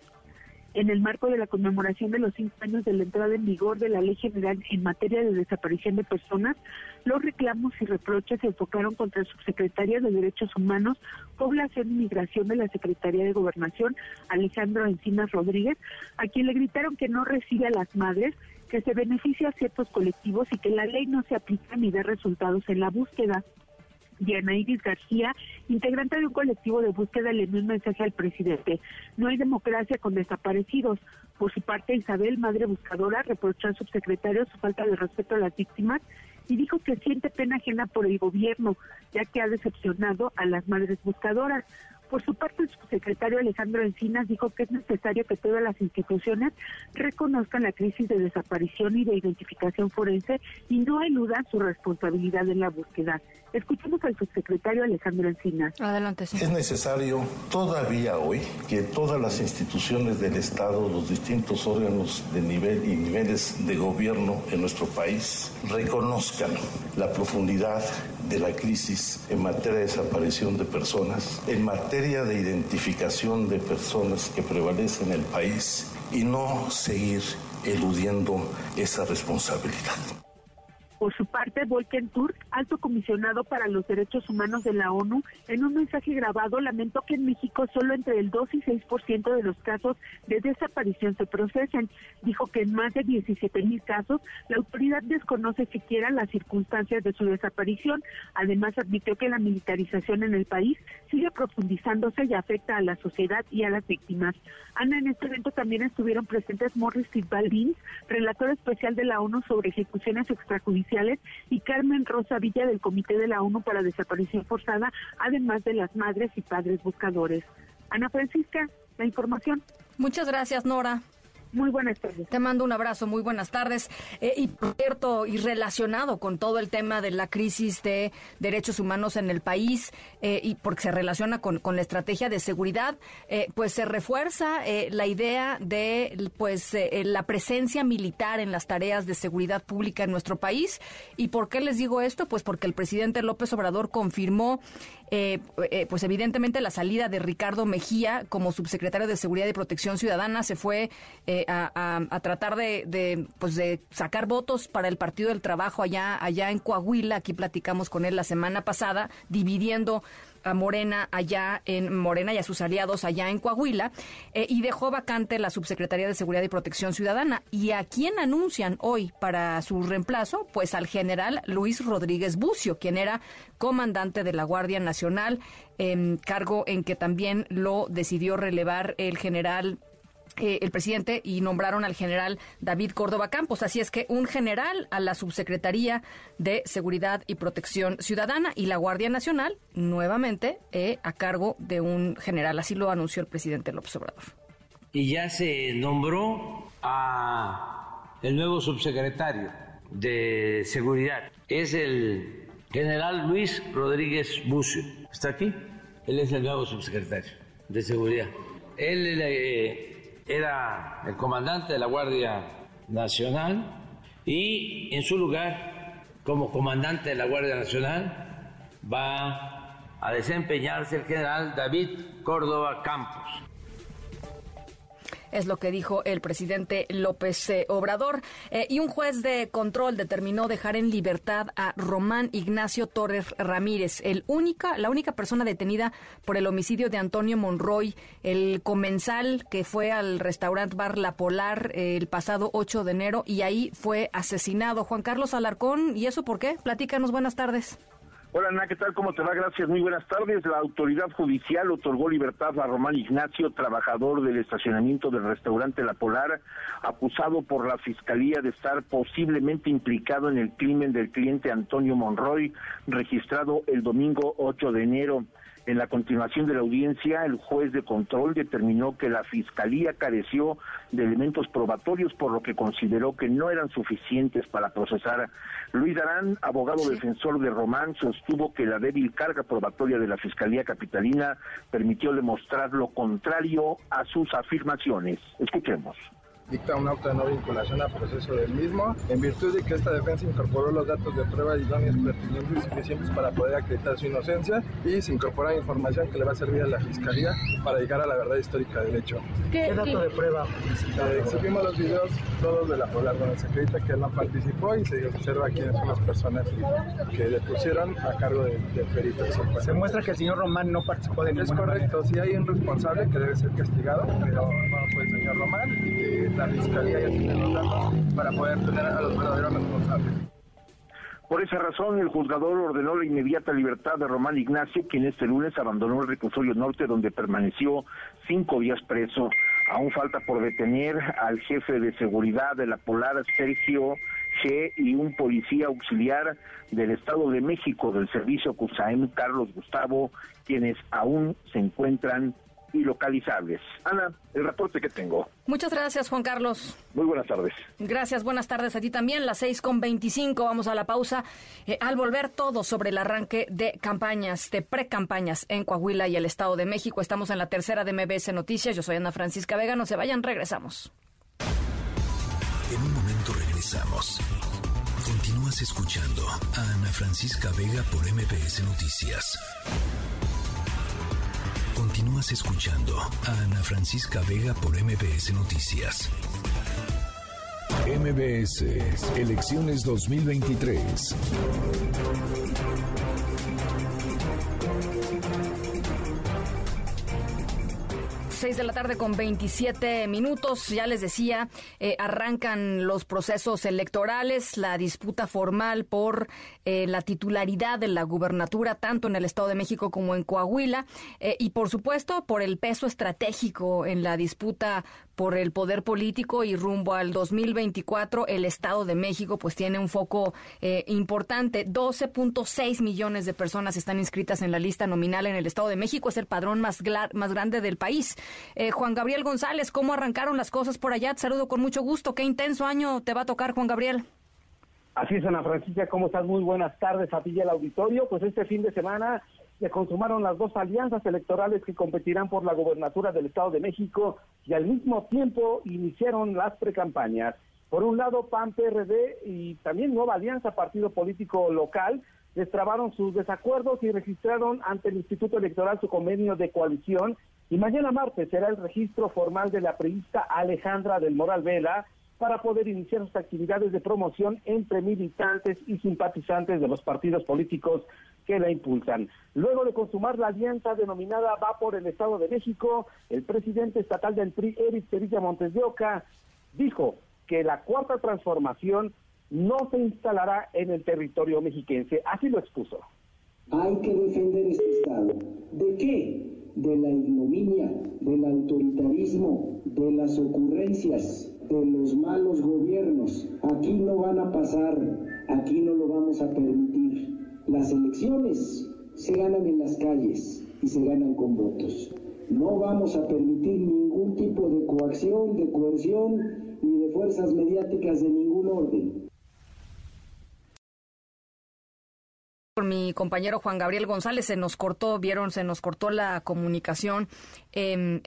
en el marco de la conmemoración de los cinco años de la entrada en vigor de la Ley General en materia de desaparición de personas, los reclamos y reproches se enfocaron contra el subsecretario de Derechos Humanos, Población y Migración de la Secretaría de Gobernación, Alejandro Encinas Rodríguez, a quien le gritaron que no recibe a las madres que se beneficia a ciertos colectivos y que la ley no se aplica ni da resultados en la búsqueda. Diana Iris García, integrante de un colectivo de búsqueda, le envió un mensaje al presidente. No hay democracia con desaparecidos. Por su parte, Isabel, madre buscadora, reprochó al subsecretario su falta de respeto a las víctimas y dijo que siente pena ajena por el gobierno, ya que ha decepcionado a las madres buscadoras. Por su parte, el subsecretario Alejandro Encinas dijo que es necesario que todas las instituciones reconozcan la crisis de desaparición y de identificación forense y no eludan su responsabilidad en la búsqueda. Escuchemos al subsecretario Alejandro Encina. Adelante, Es necesario todavía hoy que todas las instituciones del Estado, los distintos órganos de nivel y niveles de gobierno en nuestro país reconozcan la profundidad de la crisis en materia de desaparición de personas, en materia de identificación de personas que prevalecen en el país y no seguir eludiendo esa responsabilidad. Por su parte, Volker Turk, alto comisionado para los derechos humanos de la ONU, en un mensaje grabado lamentó que en México solo entre el 2 y 6% de los casos de desaparición se procesan. Dijo que en más de 17 mil casos la autoridad desconoce siquiera las circunstancias de su desaparición. Además, admitió que la militarización en el país sigue profundizándose y afecta a la sociedad y a las víctimas. Ana, en este evento también estuvieron presentes Morris Fitzbaldin, relator especial de la ONU sobre ejecuciones extrajudiciales y Carmen Rosa Villa del Comité de la ONU para Desaparición Forzada, además de las madres y padres buscadores. Ana Francisca, la información. Muchas gracias, Nora. Muy buenas tardes. Te mando un abrazo, muy buenas tardes. Eh, y cierto, y relacionado con todo el tema de la crisis de derechos humanos en el país, eh, y porque se relaciona con, con, la estrategia de seguridad, eh, pues se refuerza la idea de pues la presencia militar en las tareas de seguridad pública en nuestro país. ¿Y por qué les digo esto? Pues porque el presidente López Obrador confirmó eh, eh, pues evidentemente la salida de Ricardo Mejía como subsecretario de Seguridad y Protección Ciudadana se fue eh, a, tratar de, pues de sacar votos para el Partido del Trabajo allá, allá en Coahuila. Aquí platicamos con él la semana pasada, dividiendo a Morena allá en Morena y a sus aliados allá en Coahuila eh, y dejó vacante la subsecretaría de Seguridad y Protección Ciudadana. ¿Y a quién anuncian hoy para su reemplazo? Pues al general Luis Rodríguez Bucio, quien era comandante de la Guardia Nacional, en cargo en que también lo decidió relevar el general eh, el presidente y nombraron al general David Córdoba Campos. Así es que un general a la Subsecretaría de Seguridad y Protección Ciudadana y la Guardia Nacional nuevamente eh, a cargo de un general. Así lo anunció el presidente López Obrador. Y ya se nombró a el nuevo subsecretario de Seguridad. Es el general Luis Rodríguez Bucio. ¿Está aquí? Él es el nuevo subsecretario de Seguridad. Él eh, era el comandante de la Guardia Nacional y en su lugar, como comandante de la Guardia Nacional, va a desempeñarse el general David Córdoba Campos es lo que dijo el presidente López eh, Obrador. Eh, y un juez de control determinó dejar en libertad a Román Ignacio Torres Ramírez, el única, la única persona detenida por el homicidio de Antonio Monroy, el comensal que fue al restaurante Bar La Polar eh, el pasado 8 de enero y ahí fue asesinado. Juan Carlos Alarcón, ¿y eso por qué? Platícanos, buenas tardes. Hola Ana, ¿qué tal? ¿Cómo te va? Gracias, muy buenas tardes. La autoridad judicial otorgó libertad a Román Ignacio, trabajador del estacionamiento del restaurante La Polar, acusado por la Fiscalía de estar posiblemente implicado en el crimen del cliente Antonio Monroy, registrado el domingo 8 de enero. En la continuación de la audiencia, el juez de control determinó que la Fiscalía careció de elementos probatorios, por lo que consideró que no eran suficientes para procesar. Luis Darán, abogado defensor de Román, sostuvo que la débil carga probatoria de la Fiscalía Capitalina permitió demostrar lo contrario a sus afirmaciones. Escuchemos dicta un auto de no vinculación a proceso del mismo, en virtud de que esta defensa incorporó los datos de prueba idóneos, pertinentes y suficientes para poder acreditar su inocencia y se incorpora información que le va a servir a la Fiscalía para llegar a la verdad histórica del hecho. ¿Qué, dato de prueba? Eh, exhibimos los videos todos de la polar donde se acredita que él no participó y se observa quiénes son las personas que le pusieron a cargo del de perito. Se muestra que el señor Román no participó de ninguna Es correcto, si hay un responsable que debe ser castigado, pero no fue el señor Román y la Fiscalía ya tiene los datos para poder tener a los verdaderos responsables. Por esa razón, el juzgador ordenó la inmediata libertad de Román Ignacio, quien este lunes abandonó el reclusorio norte, donde permaneció cinco días preso. Aún falta por detener al jefe de seguridad de la Polar, Sergio Che, y un policía auxiliar del Estado de México del servicio CUSAEM, Carlos Gustavo, quienes aún se encuentran y localizables. Ana, el reporte que tengo. Muchas gracias, Juan Carlos. Muy buenas tardes. Gracias, buenas tardes a ti también. Las seis con veinticinco, vamos a la pausa. Eh, al volver todo sobre el arranque de campañas, de pre-campañas en Coahuila y el Estado de México. Estamos en la tercera de MBS Noticias. Yo soy Ana Francisca Vega. No se vayan, regresamos. En un momento regresamos. Continúas escuchando a Ana Francisca Vega por MBS Noticias. Continúas escuchando a Ana Francisca Vega por MBS Noticias. MBS Elecciones 2023. 6 de la tarde con 27 minutos. Ya les decía, eh, arrancan los procesos electorales, la disputa formal por eh, la titularidad de la gubernatura, tanto en el Estado de México como en Coahuila, eh, y por supuesto por el peso estratégico en la disputa por el poder político y rumbo al 2024, el Estado de México pues tiene un foco importante. 12.6 millones de personas están inscritas en la lista nominal en el Estado de México. Es el padrón más, más grande del país. Eh, Juan Gabriel González, ¿cómo arrancaron las cosas por allá? Te saludo con mucho gusto. Qué intenso año te va a tocar, Juan Gabriel. Así es, Ana Francisca, ¿cómo estás? Muy buenas tardes a ti y auditorio. Pues este fin de semana se consumaron las dos alianzas electorales que competirán por la gobernatura del Estado de México y al mismo tiempo iniciaron las precampañas. Por un lado, PAN, PRD y también Nueva Alianza, partido político local, destrabaron sus desacuerdos y registraron ante el Instituto Electoral su convenio de coalición y mañana martes será el registro formal de la periodista Alejandra del Moral Vela para poder iniciar sus actividades de promoción entre militantes y simpatizantes de los partidos políticos que la impulsan. Luego de consumar la alianza denominada Va por el Estado de México, el presidente estatal del PRI, Eric Sevilla Montes de Oca, dijo que la cuarta transformación no se instalará en el territorio mexiquense. Así lo expuso. Hay que defender este Estado. ¿De qué? de la ignominia, del autoritarismo, de las ocurrencias, de los malos gobiernos. Aquí no van a pasar, aquí no lo vamos a permitir. Las elecciones se ganan en las calles y se ganan con votos. No vamos a permitir ningún tipo de coacción, de coerción ni de fuerzas mediáticas de ningún orden. Mi compañero Juan Gabriel González. Se nos cortó, vieron, se nos cortó la comunicación. en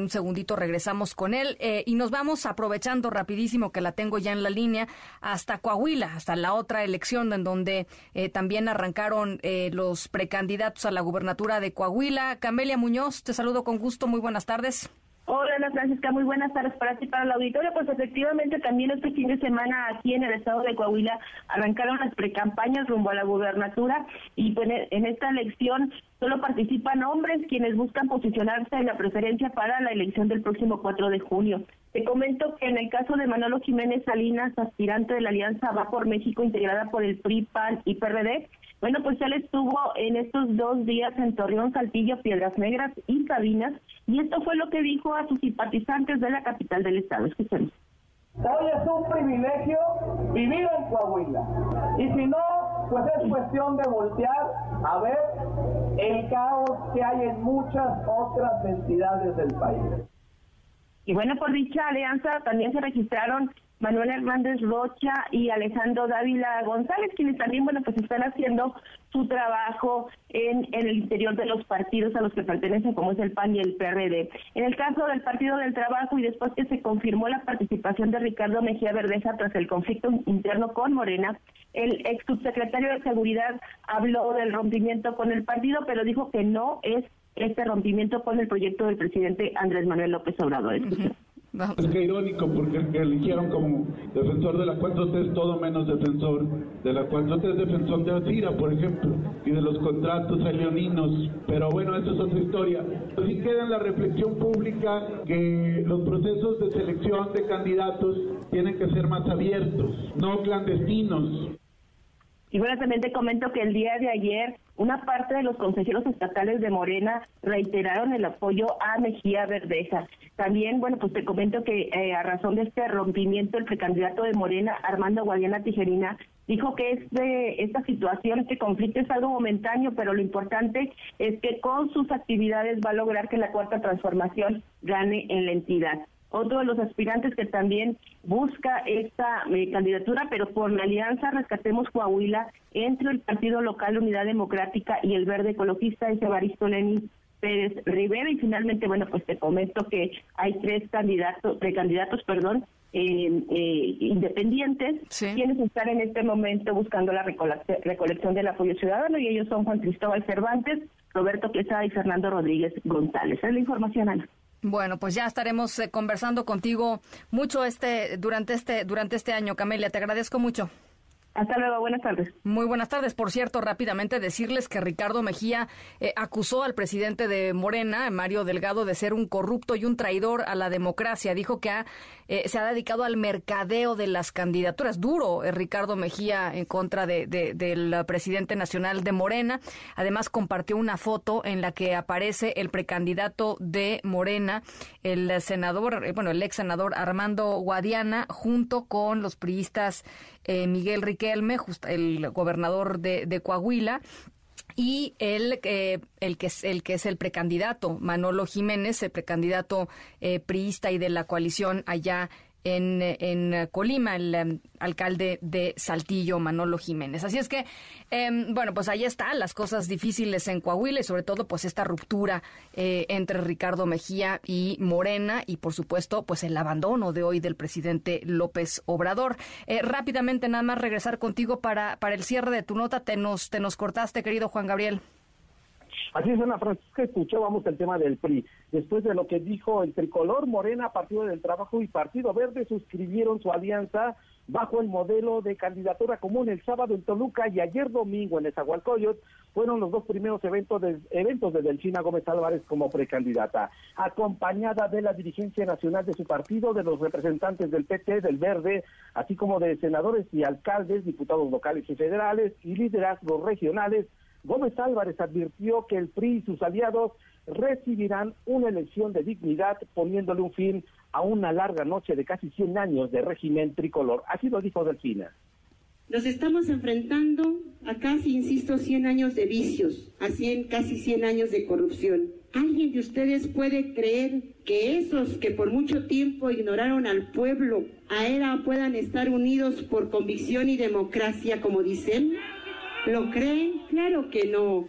un segundito regresamos con él eh, y nos vamos aprovechando rapidísimo que la tengo ya en la línea hasta Coahuila, hasta la otra elección en donde eh, también arrancaron eh, los precandidatos a la gubernatura de Coahuila. Camelia Muñoz, te saludo con gusto. Muy buenas tardes. Hola Francisca, muy buenas tardes para ti, para el auditorio. Pues efectivamente también este fin de semana aquí en el estado de Coahuila arrancaron las precampañas rumbo a la gubernatura y pues en esta elección solo participan hombres quienes buscan posicionarse en la preferencia para la elección del próximo 4 de junio. Te comento que en el caso de Manolo Jiménez Salinas, aspirante de la Alianza Va por México integrada por el PRI, PAN y PRD, bueno, pues él estuvo en estos dos días en Torreón, Saltillo, Piedras Negras y Sabinas, y esto fue lo que dijo a sus simpatizantes de la capital del estado. Escuchemos. Hoy es un privilegio vivir en Coahuila. Y si no, pues es cuestión de voltear a ver el caos que hay en muchas otras entidades del país. Y bueno, por dicha alianza también se registraron Manuel Hernández Rocha y Alejandro Dávila González, quienes también, bueno, pues están haciendo su trabajo en, en, el interior de los partidos a los que pertenecen, como es el PAN y el PRD. En el caso del Partido del Trabajo y después que se confirmó la participación de Ricardo Mejía Verdeja tras el conflicto interno con Morena, el ex subsecretario de Seguridad habló del rompimiento con el partido, pero dijo que no es este rompimiento con el proyecto del presidente Andrés Manuel López Obrador. Es que irónico porque el que eligieron como defensor de la 4T es todo menos defensor de la 4T, es defensor de Atira, por ejemplo, y de los contratos a leoninos. Pero bueno, eso es otra historia. Sí queda en la reflexión pública que los procesos de selección de candidatos tienen que ser más abiertos, no clandestinos. Y bueno, también te comento que el día de ayer una parte de los consejeros estatales de Morena reiteraron el apoyo a Mejía Verdeja. También, bueno, pues te comento que eh, a razón de este rompimiento, el precandidato de Morena, Armando Guadiana Tijerina, dijo que este, esta situación, este conflicto es algo momentáneo, pero lo importante es que con sus actividades va a lograr que la cuarta transformación gane en la entidad. Otro de los aspirantes que también busca esta eh, candidatura, pero por la alianza Rescatemos Coahuila entre el Partido Local Unidad Democrática y el Verde Ecologista es Evaristo Lenin Pérez Rivera y finalmente, bueno, pues te comento que hay tres candidatos, precandidatos, perdón, eh, eh, independientes, quienes están en este momento buscando la recolección del apoyo ciudadano y ellos son Juan Cristóbal Cervantes, Roberto Quesada y Fernando Rodríguez González. es la información, Ana. Bueno, pues ya estaremos eh, conversando contigo mucho este durante este durante este año, Camelia. Te agradezco mucho. Hasta luego, buenas tardes. Muy buenas tardes. Por cierto, rápidamente decirles que Ricardo Mejía eh, acusó al presidente de Morena, Mario Delgado, de ser un corrupto y un traidor a la democracia. Dijo que eh, se ha dedicado al mercadeo de las candidaturas. Duro eh, Ricardo Mejía en contra de, del presidente nacional de Morena. Además, compartió una foto en la que aparece el precandidato de Morena, el senador, bueno, el ex senador Armando Guadiana, junto con los priistas Miguel Ricardo El gobernador de, Coahuila, y el, el, que es, el que es el precandidato, Manolo Jiménez, el precandidato eh, priista y de la coalición allá en, en Colima, el em, alcalde de Saltillo, Manolo Jiménez. Así es que, em, bueno, pues ahí están las cosas difíciles en Coahuila y sobre todo pues esta ruptura eh, entre Ricardo Mejía y Morena y por supuesto pues el abandono de hoy del presidente López Obrador. Eh, rápidamente nada más regresar contigo para, para el cierre de tu nota. Te nos, te nos cortaste, querido Juan Gabriel. Así es, Ana Francisca, escuchábamos el tema del PRI. Después de lo que dijo el tricolor, Morena, Partido del Trabajo y Partido Verde suscribieron su alianza bajo el modelo de candidatura común el sábado en Toluca y ayer domingo en Esahualcoyot fueron los dos primeros eventos de, eventos de Delfina Gómez Álvarez como precandidata, acompañada de la dirigencia nacional de su partido, de los representantes del PT, del Verde, así como de senadores y alcaldes, diputados locales y federales y liderazgos regionales Gómez Álvarez advirtió que el PRI y sus aliados recibirán una elección de dignidad poniéndole un fin a una larga noche de casi 100 años de régimen tricolor. Así lo dijo Delfina. Nos estamos enfrentando a casi, insisto, 100 años de vicios, a 100, casi 100 años de corrupción. ¿Alguien de ustedes puede creer que esos que por mucho tiempo ignoraron al pueblo ahora puedan estar unidos por convicción y democracia, como dicen? ¿Lo creen? Claro que no.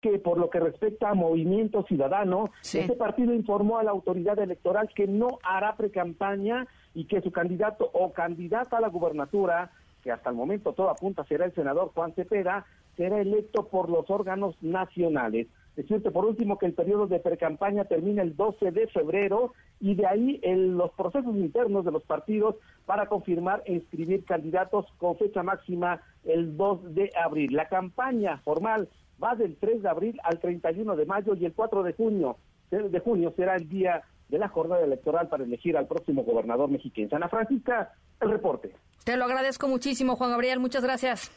Que por lo que respecta a Movimiento Ciudadano, este partido informó a la autoridad electoral que no hará precampaña y que su candidato o candidata a la gubernatura, que hasta el momento todo apunta será el senador Juan Cepeda, será electo por los órganos nacionales. Decirte por último que el periodo de precampaña termina el 12 de febrero y de ahí los procesos internos de los partidos para confirmar e inscribir candidatos con fecha máxima el 2 de abril. La campaña formal va del 3 de abril al 31 de mayo y el 4 de junio, de junio será el día de la jornada electoral para elegir al próximo gobernador mexicano. Ana Francisca, el reporte. Te lo agradezco muchísimo, Juan Gabriel. Muchas gracias.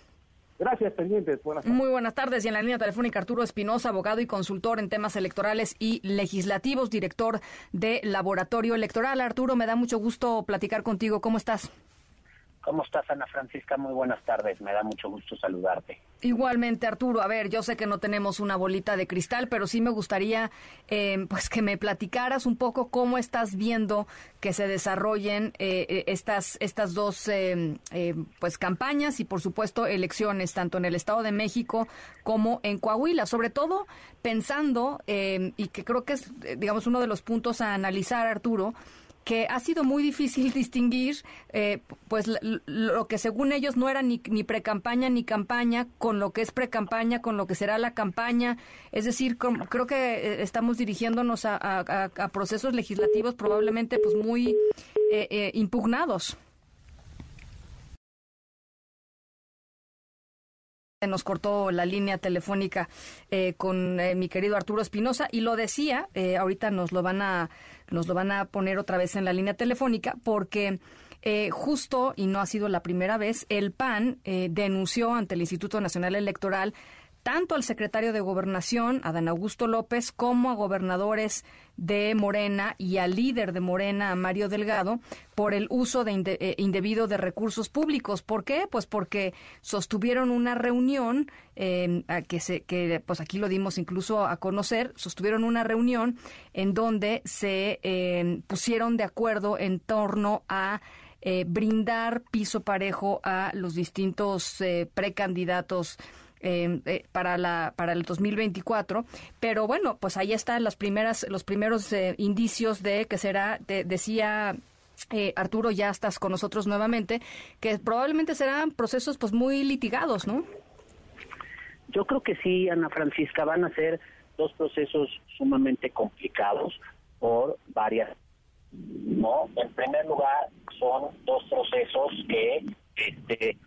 Gracias, pendientes. Buenas tardes. Muy buenas tardes. Y en la línea telefónica Arturo Espinosa, abogado y consultor en temas electorales y legislativos, director de Laboratorio Electoral. Arturo, me da mucho gusto platicar contigo. ¿Cómo estás? ¿Cómo estás, Ana Francisca? Muy buenas tardes. Me da mucho gusto saludarte. Igualmente, Arturo. A ver, yo sé que no tenemos una bolita de cristal, pero sí me gustaría eh, pues que me platicaras un poco cómo estás viendo que se desarrollen eh, eh, estas estas dos pues campañas y, por supuesto, elecciones tanto en el Estado de México como en Coahuila. Sobre todo pensando y que creo que es, digamos, uno de los puntos a analizar, Arturo que ha sido muy difícil <laughs> distinguir eh, pues lo que según ellos no era ni, ni pre-campaña ni campaña con lo que es pre-campaña, con lo que será la campaña. Es decir, creo que eh, estamos dirigiéndonos a, procesos legislativos probablemente pues muy eh, impugnados. nos cortó la línea telefónica eh, con eh, mi querido Arturo Espinosa y lo decía, eh, ahorita nos lo van a nos lo van a poner otra vez en la línea telefónica porque justo y no ha sido la primera vez el PAN denunció ante el Instituto Nacional Electoral tanto al secretario de Gobernación, Adán Augusto López, como a gobernadores de Morena y al líder de Morena, Mario Delgado, por el uso de eh, indebido de recursos públicos. ¿Por qué? Pues porque sostuvieron una reunión, eh, que, se, que pues aquí lo dimos incluso a conocer, sostuvieron una reunión en donde se eh, pusieron de acuerdo en torno a eh, brindar piso parejo a los distintos eh, precandidatos em, eh, para la para el 2024 pero bueno pues ahí están las primeras los primeros indicios de que será decía Arturo ya estás con nosotros nuevamente que probablemente serán procesos pues muy litigados no yo creo que sí Ana Francisca van a ser dos procesos sumamente complicados por varias no en primer lugar son dos procesos que, este,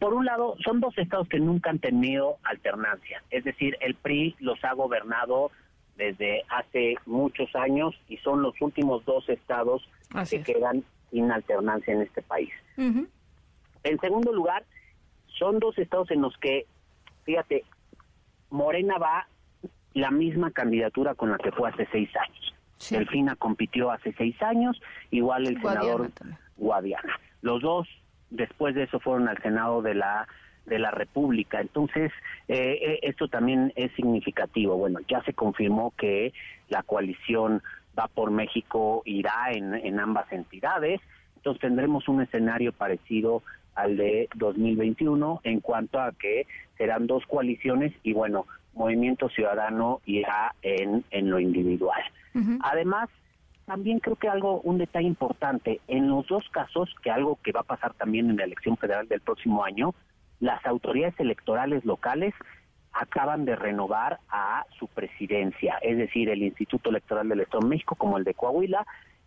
por un lado, son dos estados que nunca han tenido alternancia. Es decir, el PRI los ha gobernado desde hace muchos años y son los últimos dos estados que quedan sin alternancia en este país. En segundo lugar, son dos estados en los que, fíjate, Morena va la misma candidatura con la que fue hace seis años. Delfina compitió hace seis años, igual el senador Guadiana. Los dos después de eso fueron al Senado de la de la República. Entonces, eh, eh, esto también es significativo. Bueno, ya se confirmó que la coalición va por México irá en, en ambas entidades. Entonces tendremos un escenario parecido al de 2021 en cuanto a que serán dos coaliciones y bueno, Movimiento Ciudadano irá en, en lo individual. Además, también creo que algo, un detalle importante, en los dos casos, que algo que va a pasar también en la elección federal del próximo año, las autoridades electorales locales acaban de renovar a su presidencia, es decir, el Instituto Electoral del Estado de México como el de Coahuila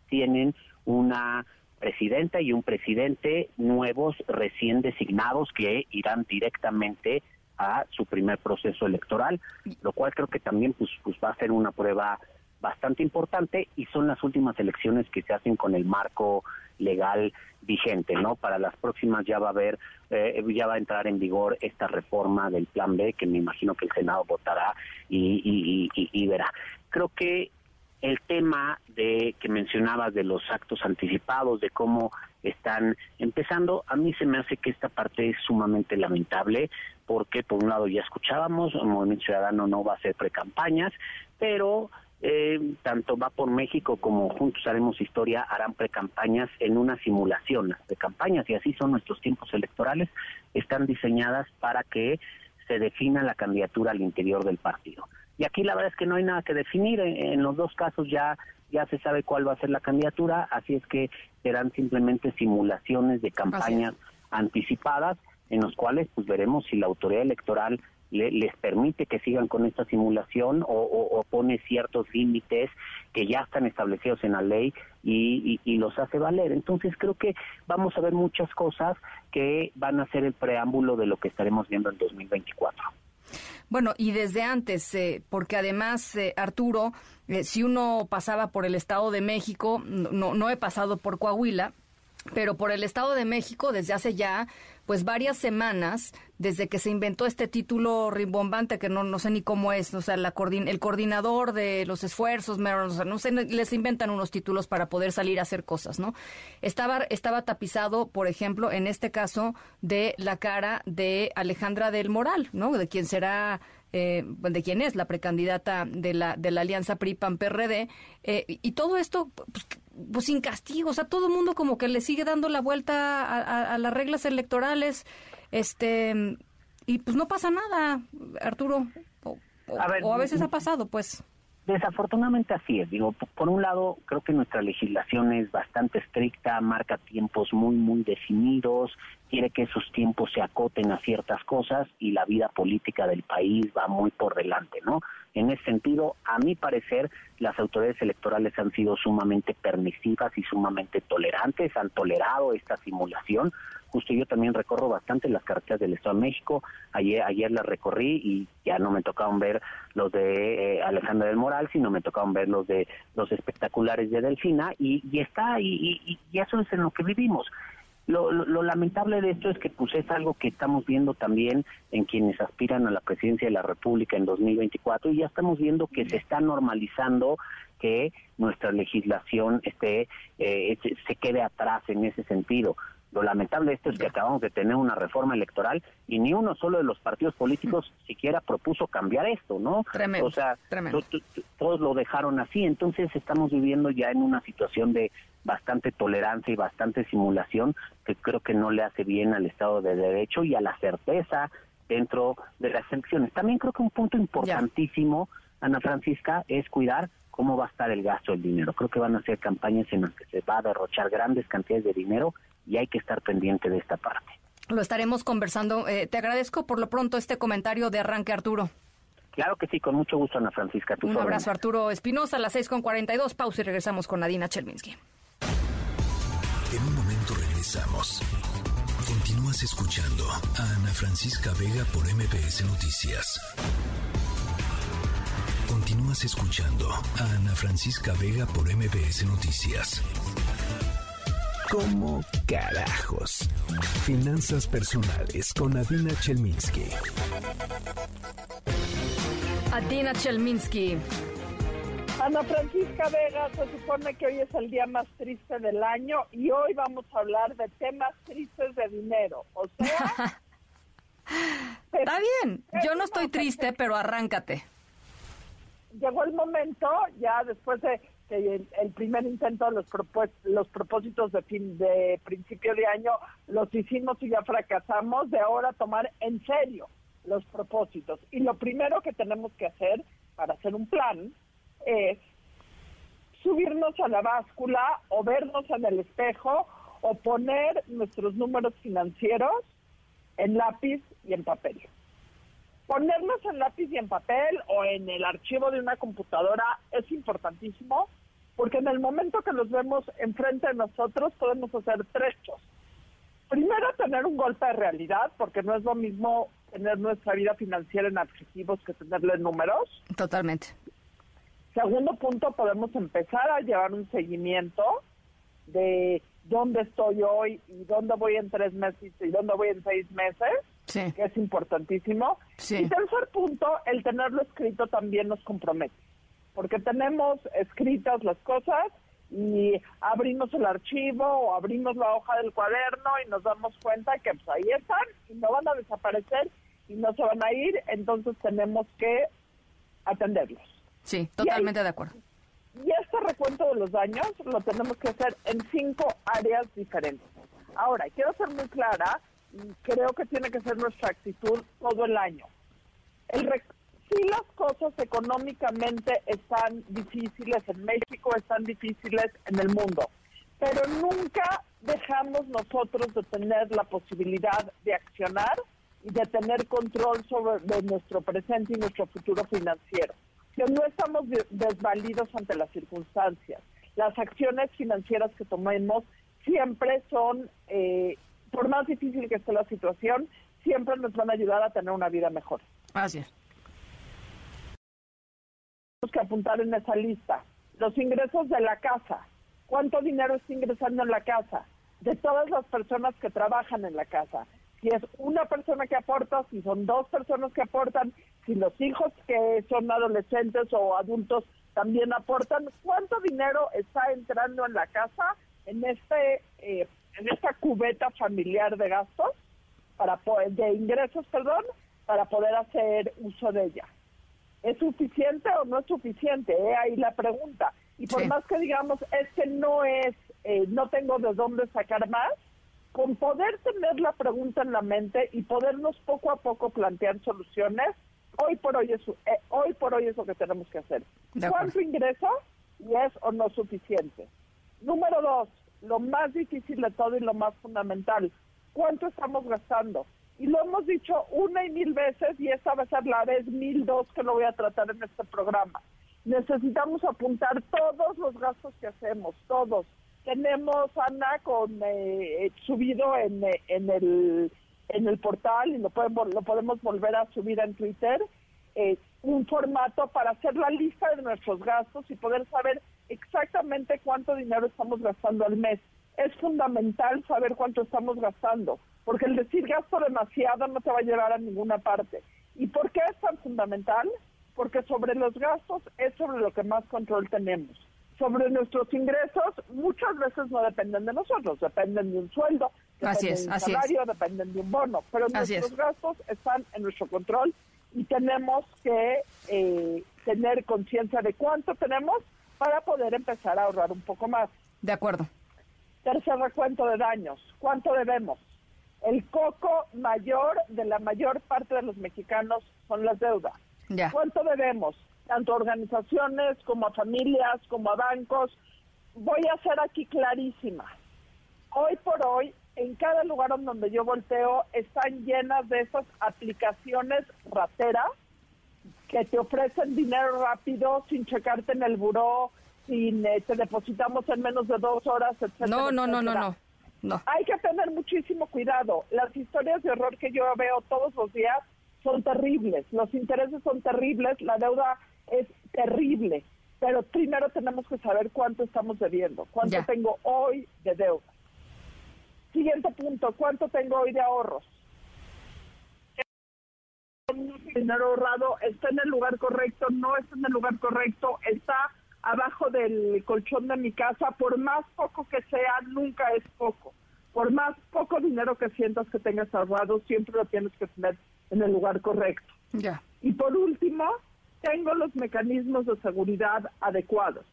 tienen una presidenta y un presidente nuevos recién designados que irán directamente a su primer proceso electoral, lo cual creo que también pues, pues va a ser una prueba bastante importante y son las últimas elecciones que se hacen con el marco legal vigente, ¿no? Para las próximas ya va a haber, eh, ya va a entrar en vigor esta reforma del Plan B que me imagino que el Senado votará y, verá. Creo que el tema de que mencionabas de los actos anticipados, de cómo están empezando, a mí se me hace que esta parte es sumamente lamentable, porque por un lado ya escuchábamos, el Movimiento Ciudadano no va a hacer precampañas, pero eh, tanto Va por México como Juntos Haremos Historia harán precampañas en una simulación. de campañas, y así son nuestros tiempos electorales, están diseñadas para que se defina la candidatura al interior del partido. Y aquí la verdad es que no hay nada que definir, en, los dos casos ya ya se sabe cuál va a ser la candidatura, así es que serán simplemente simulaciones de campañas anticipadas en los cuales pues veremos si la autoridad electoral les permite que sigan con esta simulación o, pone ciertos límites que ya están establecidos en la ley y, los hace valer. Entonces creo que vamos a ver muchas cosas que van a ser el preámbulo de lo que estaremos viendo en 2024. Bueno, y desde antes, eh, porque además, eh, Arturo, eh, si uno pasaba por el Estado de México, no, no he pasado por Coahuila, pero por el Estado de México desde hace ya pues varias semanas desde que se inventó este título rimbombante que no, no sé ni cómo es, o sea, la el coordinador de los esfuerzos, no sé, les inventan unos títulos para poder salir a hacer cosas, ¿no? Estaba, estaba tapizado, por ejemplo, en este caso, de la cara de Alejandra del Moral, ¿no? De quien será eh, de quién es la precandidata de la, de la alianza PRI-PAN-PRD, eh, y todo esto, pues, pues sin castigo, o sea, todo el mundo como que le sigue dando la vuelta a, las reglas electorales, este, y pues no pasa nada, Arturo, o a, veces ha pasado, pues. Desafortunadamente así es. Digo, por un lado, creo que nuestra legislación es bastante estricta, marca tiempos muy, muy definidos, quiere que esos tiempos se acoten a ciertas cosas y la vida política del país va muy por delante, ¿no? En ese sentido, a mi parecer, las autoridades electorales han sido sumamente permisivas y sumamente tolerantes, han tolerado esta simulación. Justo yo también recorro bastante las carreteras del Estado de México. Ayer, ayer las recorrí y ya no me tocaron ver los de eh, Alejandra del Moral, sino me tocaron ver los de los espectaculares de Delfina y, y está y, y, y eso es en lo que vivimos lo, lo, lamentable de esto es que pues es algo que estamos viendo también en quienes aspiran a la presidencia de la República en 2024 y ya estamos viendo que se está normalizando que nuestra legislación esté eh, se quede atrás en ese sentido. Lo lamentable de esto es que acabamos de tener una reforma electoral y ni uno solo de los partidos políticos siquiera propuso cambiar esto, ¿no? Tremendo, o sea, tremendo. todos lo dejaron así. Entonces estamos viviendo ya en una situación de bastante tolerancia y bastante simulación que creo que no le hace bien al Estado de Derecho y a la certeza dentro de las elecciones. También creo que un punto importantísimo, Ana Francisca, es cuidar cómo va a estar el gasto del dinero. Creo que van a ser campañas en las que se va a derrochar grandes cantidades de dinero y hay que estar pendiente de esta parte. Lo estaremos conversando. Eh, te agradezco por lo pronto este comentario de arranque, Arturo. Claro que sí, con mucho gusto, Ana Francisca. Un abrazo, Arturo Espinosa, a las 6.42. Pausa y regresamos con Nadina Chelminsky. En un momento regresamos. Continúas escuchando a Ana Francisca Vega por MPS Noticias. Continúas escuchando a Ana Francisca Vega por MPS Noticias. ¿Cómo carajos? Finanzas personales con Adina Chelminsky. Adina Chelminsky. Ana Francisca Vega, se supone que hoy es el día más triste del año y hoy vamos a hablar de temas tristes de dinero. O sea... <laughs> Está bien, yo no estoy triste, pero arráncate. Llegó el momento, ya después de el, primer intento de los, los propósitos de fin de principio de año los hicimos y ya fracasamos, de ahora tomar en serio los propósitos. Y lo primero que tenemos que hacer para hacer un plan es subirnos a la báscula o vernos en el espejo o poner nuestros números financieros en lápiz y en papel. Ponerlos en lápiz y en papel o en el archivo de una computadora es importantísimo porque en el momento que los vemos enfrente de nosotros podemos hacer tres cosas. Primero, tener un golpe de realidad, porque no es lo mismo tener nuestra vida financiera en adjetivos que tenerle números. Totalmente. Segundo punto, podemos empezar a llevar un seguimiento de dónde estoy hoy y dónde voy en tres meses y dónde voy en seis meses, que es importantísimo. Y tercer punto, el tenerlo escrito también nos compromete porque tenemos escritas las cosas y abrimos el archivo o abrimos la hoja del cuaderno y nos damos cuenta que pues ahí están y no van a desaparecer y no se van a ir, entonces tenemos que atenderlos. Sí, totalmente de acuerdo. Y este recuento de los daños lo tenemos que hacer en cinco áreas diferentes. Ahora, quiero ser muy clara, creo que tiene que ser nuestra actitud todo el año. El, si las cosas económicamente están difíciles en México, están difíciles en el mundo, pero nunca dejamos nosotros de tener la posibilidad de accionar y de tener control sobre nuestro presente y nuestro futuro financiero. No estamos desvalidos ante las circunstancias. Las acciones financieras que tomemos siempre son, eh, por más difícil que esté la situación, siempre nos van a ayudar a tener una vida mejor. Gracias que apuntar en esa lista. Los ingresos de la casa. ¿Cuánto dinero está ingresando en la casa? De todas las personas que trabajan en la casa. Si es una persona que aporta, si son dos personas que aportan, si los hijos que son adolescentes o adultos también aportan, ¿cuánto dinero está entrando en la casa en este eh, en esta cubeta familiar de gastos para de ingresos, perdón, para poder hacer uso de ella? ¿Es suficiente o no es suficiente? Eh, ahí la pregunta. Y por más que digamos, es que no es, eh, no tengo de dónde sacar más, con poder tener la pregunta en la mente y podernos poco a poco plantear soluciones, hoy por hoy es, eh, hoy por hoy es lo que tenemos que hacer. ¿Cuánto ingreso y es o no suficiente? Número dos, lo más difícil de todo y lo más fundamental, ¿cuánto estamos gastando? Y lo hemos dicho una y mil veces y esta va a ser la vez mil dos que lo voy a tratar en este programa. Necesitamos apuntar todos los gastos que hacemos, todos. Tenemos, Ana, con eh, subido en, eh, en, el, en el portal y lo podemos, lo podemos volver a subir en Twitter, eh, un formato para hacer la lista de nuestros gastos y poder saber exactamente cuánto dinero estamos gastando al mes. es fundamental saber cuánto estamos gastando, porque el decir gasto demasiado no te va a llevar a ninguna parte. ¿Y por qué es tan fundamental? Porque sobre los gastos es sobre lo que más control tenemos. Sobre nuestros ingresos muchas veces no dependen de nosotros, dependen de un sueldo, dependen de un salario, dependen de un bono, pero nuestros gastos están en nuestro control y tenemos que eh, tener conciencia de cuánto tenemos para poder empezar a ahorrar un poco más. De acuerdo. Tercer recuento de daños. ¿Cuánto debemos? El coco mayor de la mayor parte de los mexicanos son las deudas. ¿Cuánto debemos? Tanto a organizaciones como a familias, como a bancos. Voy a ser aquí clarísima. Hoy por hoy, en cada lugar donde yo volteo, están llenas de esas aplicaciones rateras que te ofrecen dinero rápido sin checarte en el buró, sin eh, te depositamos en menos de dos horas, etcétera. No, no, no, no, no, Hay que tener muchísimo cuidado. Las historias de horror que yo veo todos los días son terribles. Los intereses son terribles, la deuda es terrible. Pero primero tenemos que saber cuánto estamos debiendo, cuánto tengo hoy de deuda. Siguiente punto, ¿cuánto tengo hoy de ahorros? dinero ahorrado está en el lugar correcto, no está en el lugar correcto, está abajo del colchón de mi casa, por más poco que sea, nunca es poco. Por más poco dinero que sientas que tengas ahorrado, siempre lo tienes que tener en el lugar correcto. Ya. Y por último, tengo los mecanismos de seguridad adecuados.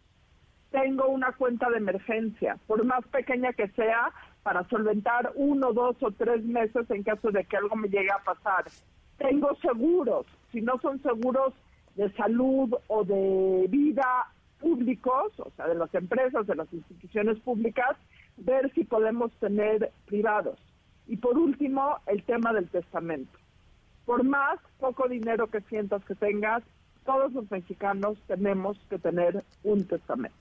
Tengo una cuenta de emergencia, por más pequeña que sea, para solventar uno, dos o tres meses en caso de que algo me llegue a pasar tengo seguros, si no son seguros de salud o de vida públicos, o sea, de las empresas, de las instituciones públicas, ver si podemos tener privados. Y por último, el tema del testamento. Por más poco dinero que sientas que tengas, todos los mexicanos tenemos que tener un testamento.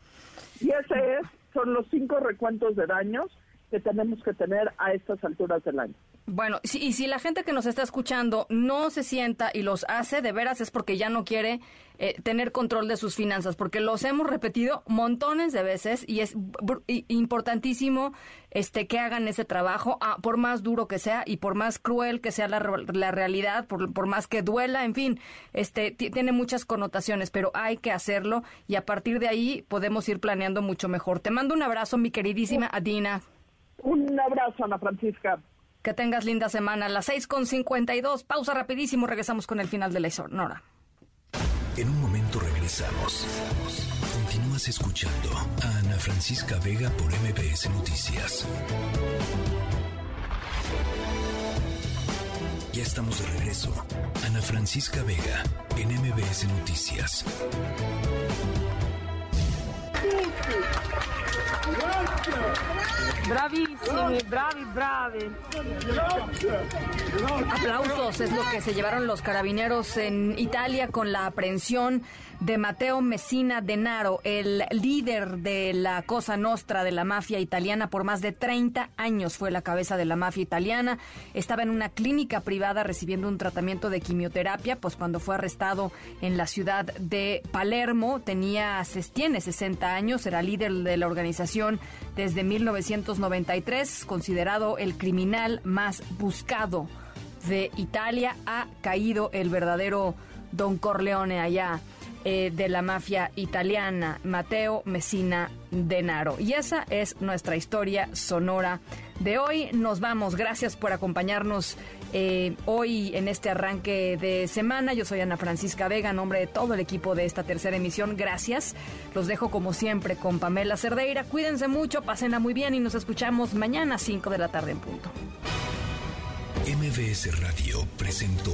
Y ese es, son los cinco recuentos de daños que tenemos que tener a estas alturas del año. Bueno, y si la gente que nos está escuchando no se sienta y los hace, de veras es porque ya no quiere eh, tener control de sus finanzas, porque los hemos repetido montones de veces y es importantísimo este que hagan ese trabajo, ah, por más duro que sea y por más cruel que sea la, la realidad, por, por, más que duela, en fin, este tiene muchas connotaciones, pero hay que hacerlo y a partir de ahí podemos ir planeando mucho mejor. Te mando un abrazo, mi queridísima Adina. Un abrazo, Ana Francisca. Que tengas linda semana. Las 6 con 52. Pausa rapidísimo. Regresamos con el final de la Nora. En un momento regresamos. Continúas escuchando a Ana Francisca Vega por MBS Noticias. Ya estamos de regreso. Ana Francisca Vega en MBS Noticias. Bravissimi, bravi, bravi. Aplausos es lo que se llevaron los carabineros en Italia con la aprehensión de Matteo Messina Denaro, el líder de la Cosa Nostra de la mafia italiana por más de 30 años fue la cabeza de la mafia italiana. Estaba en una clínica privada recibiendo un tratamiento de quimioterapia, pues cuando fue arrestado en la ciudad de Palermo tenía tiene 60 años, era líder de la organización desde 1993, considerado el criminal más buscado de Italia, ha caído el verdadero Don Corleone allá eh, de la mafia italiana, Matteo Messina Denaro. Y esa es nuestra historia sonora de hoy. Nos vamos. Gracias por acompañarnos eh, hoy en este arranque de semana. Yo soy Ana Francisca Vega, en nombre de todo el equipo de esta tercera emisión. Gracias. Los dejo como siempre con Pamela Cerdeira. Cuídense mucho, pásenla muy bien y nos escuchamos mañana a 5 de la tarde en punto. MBS Radio presentó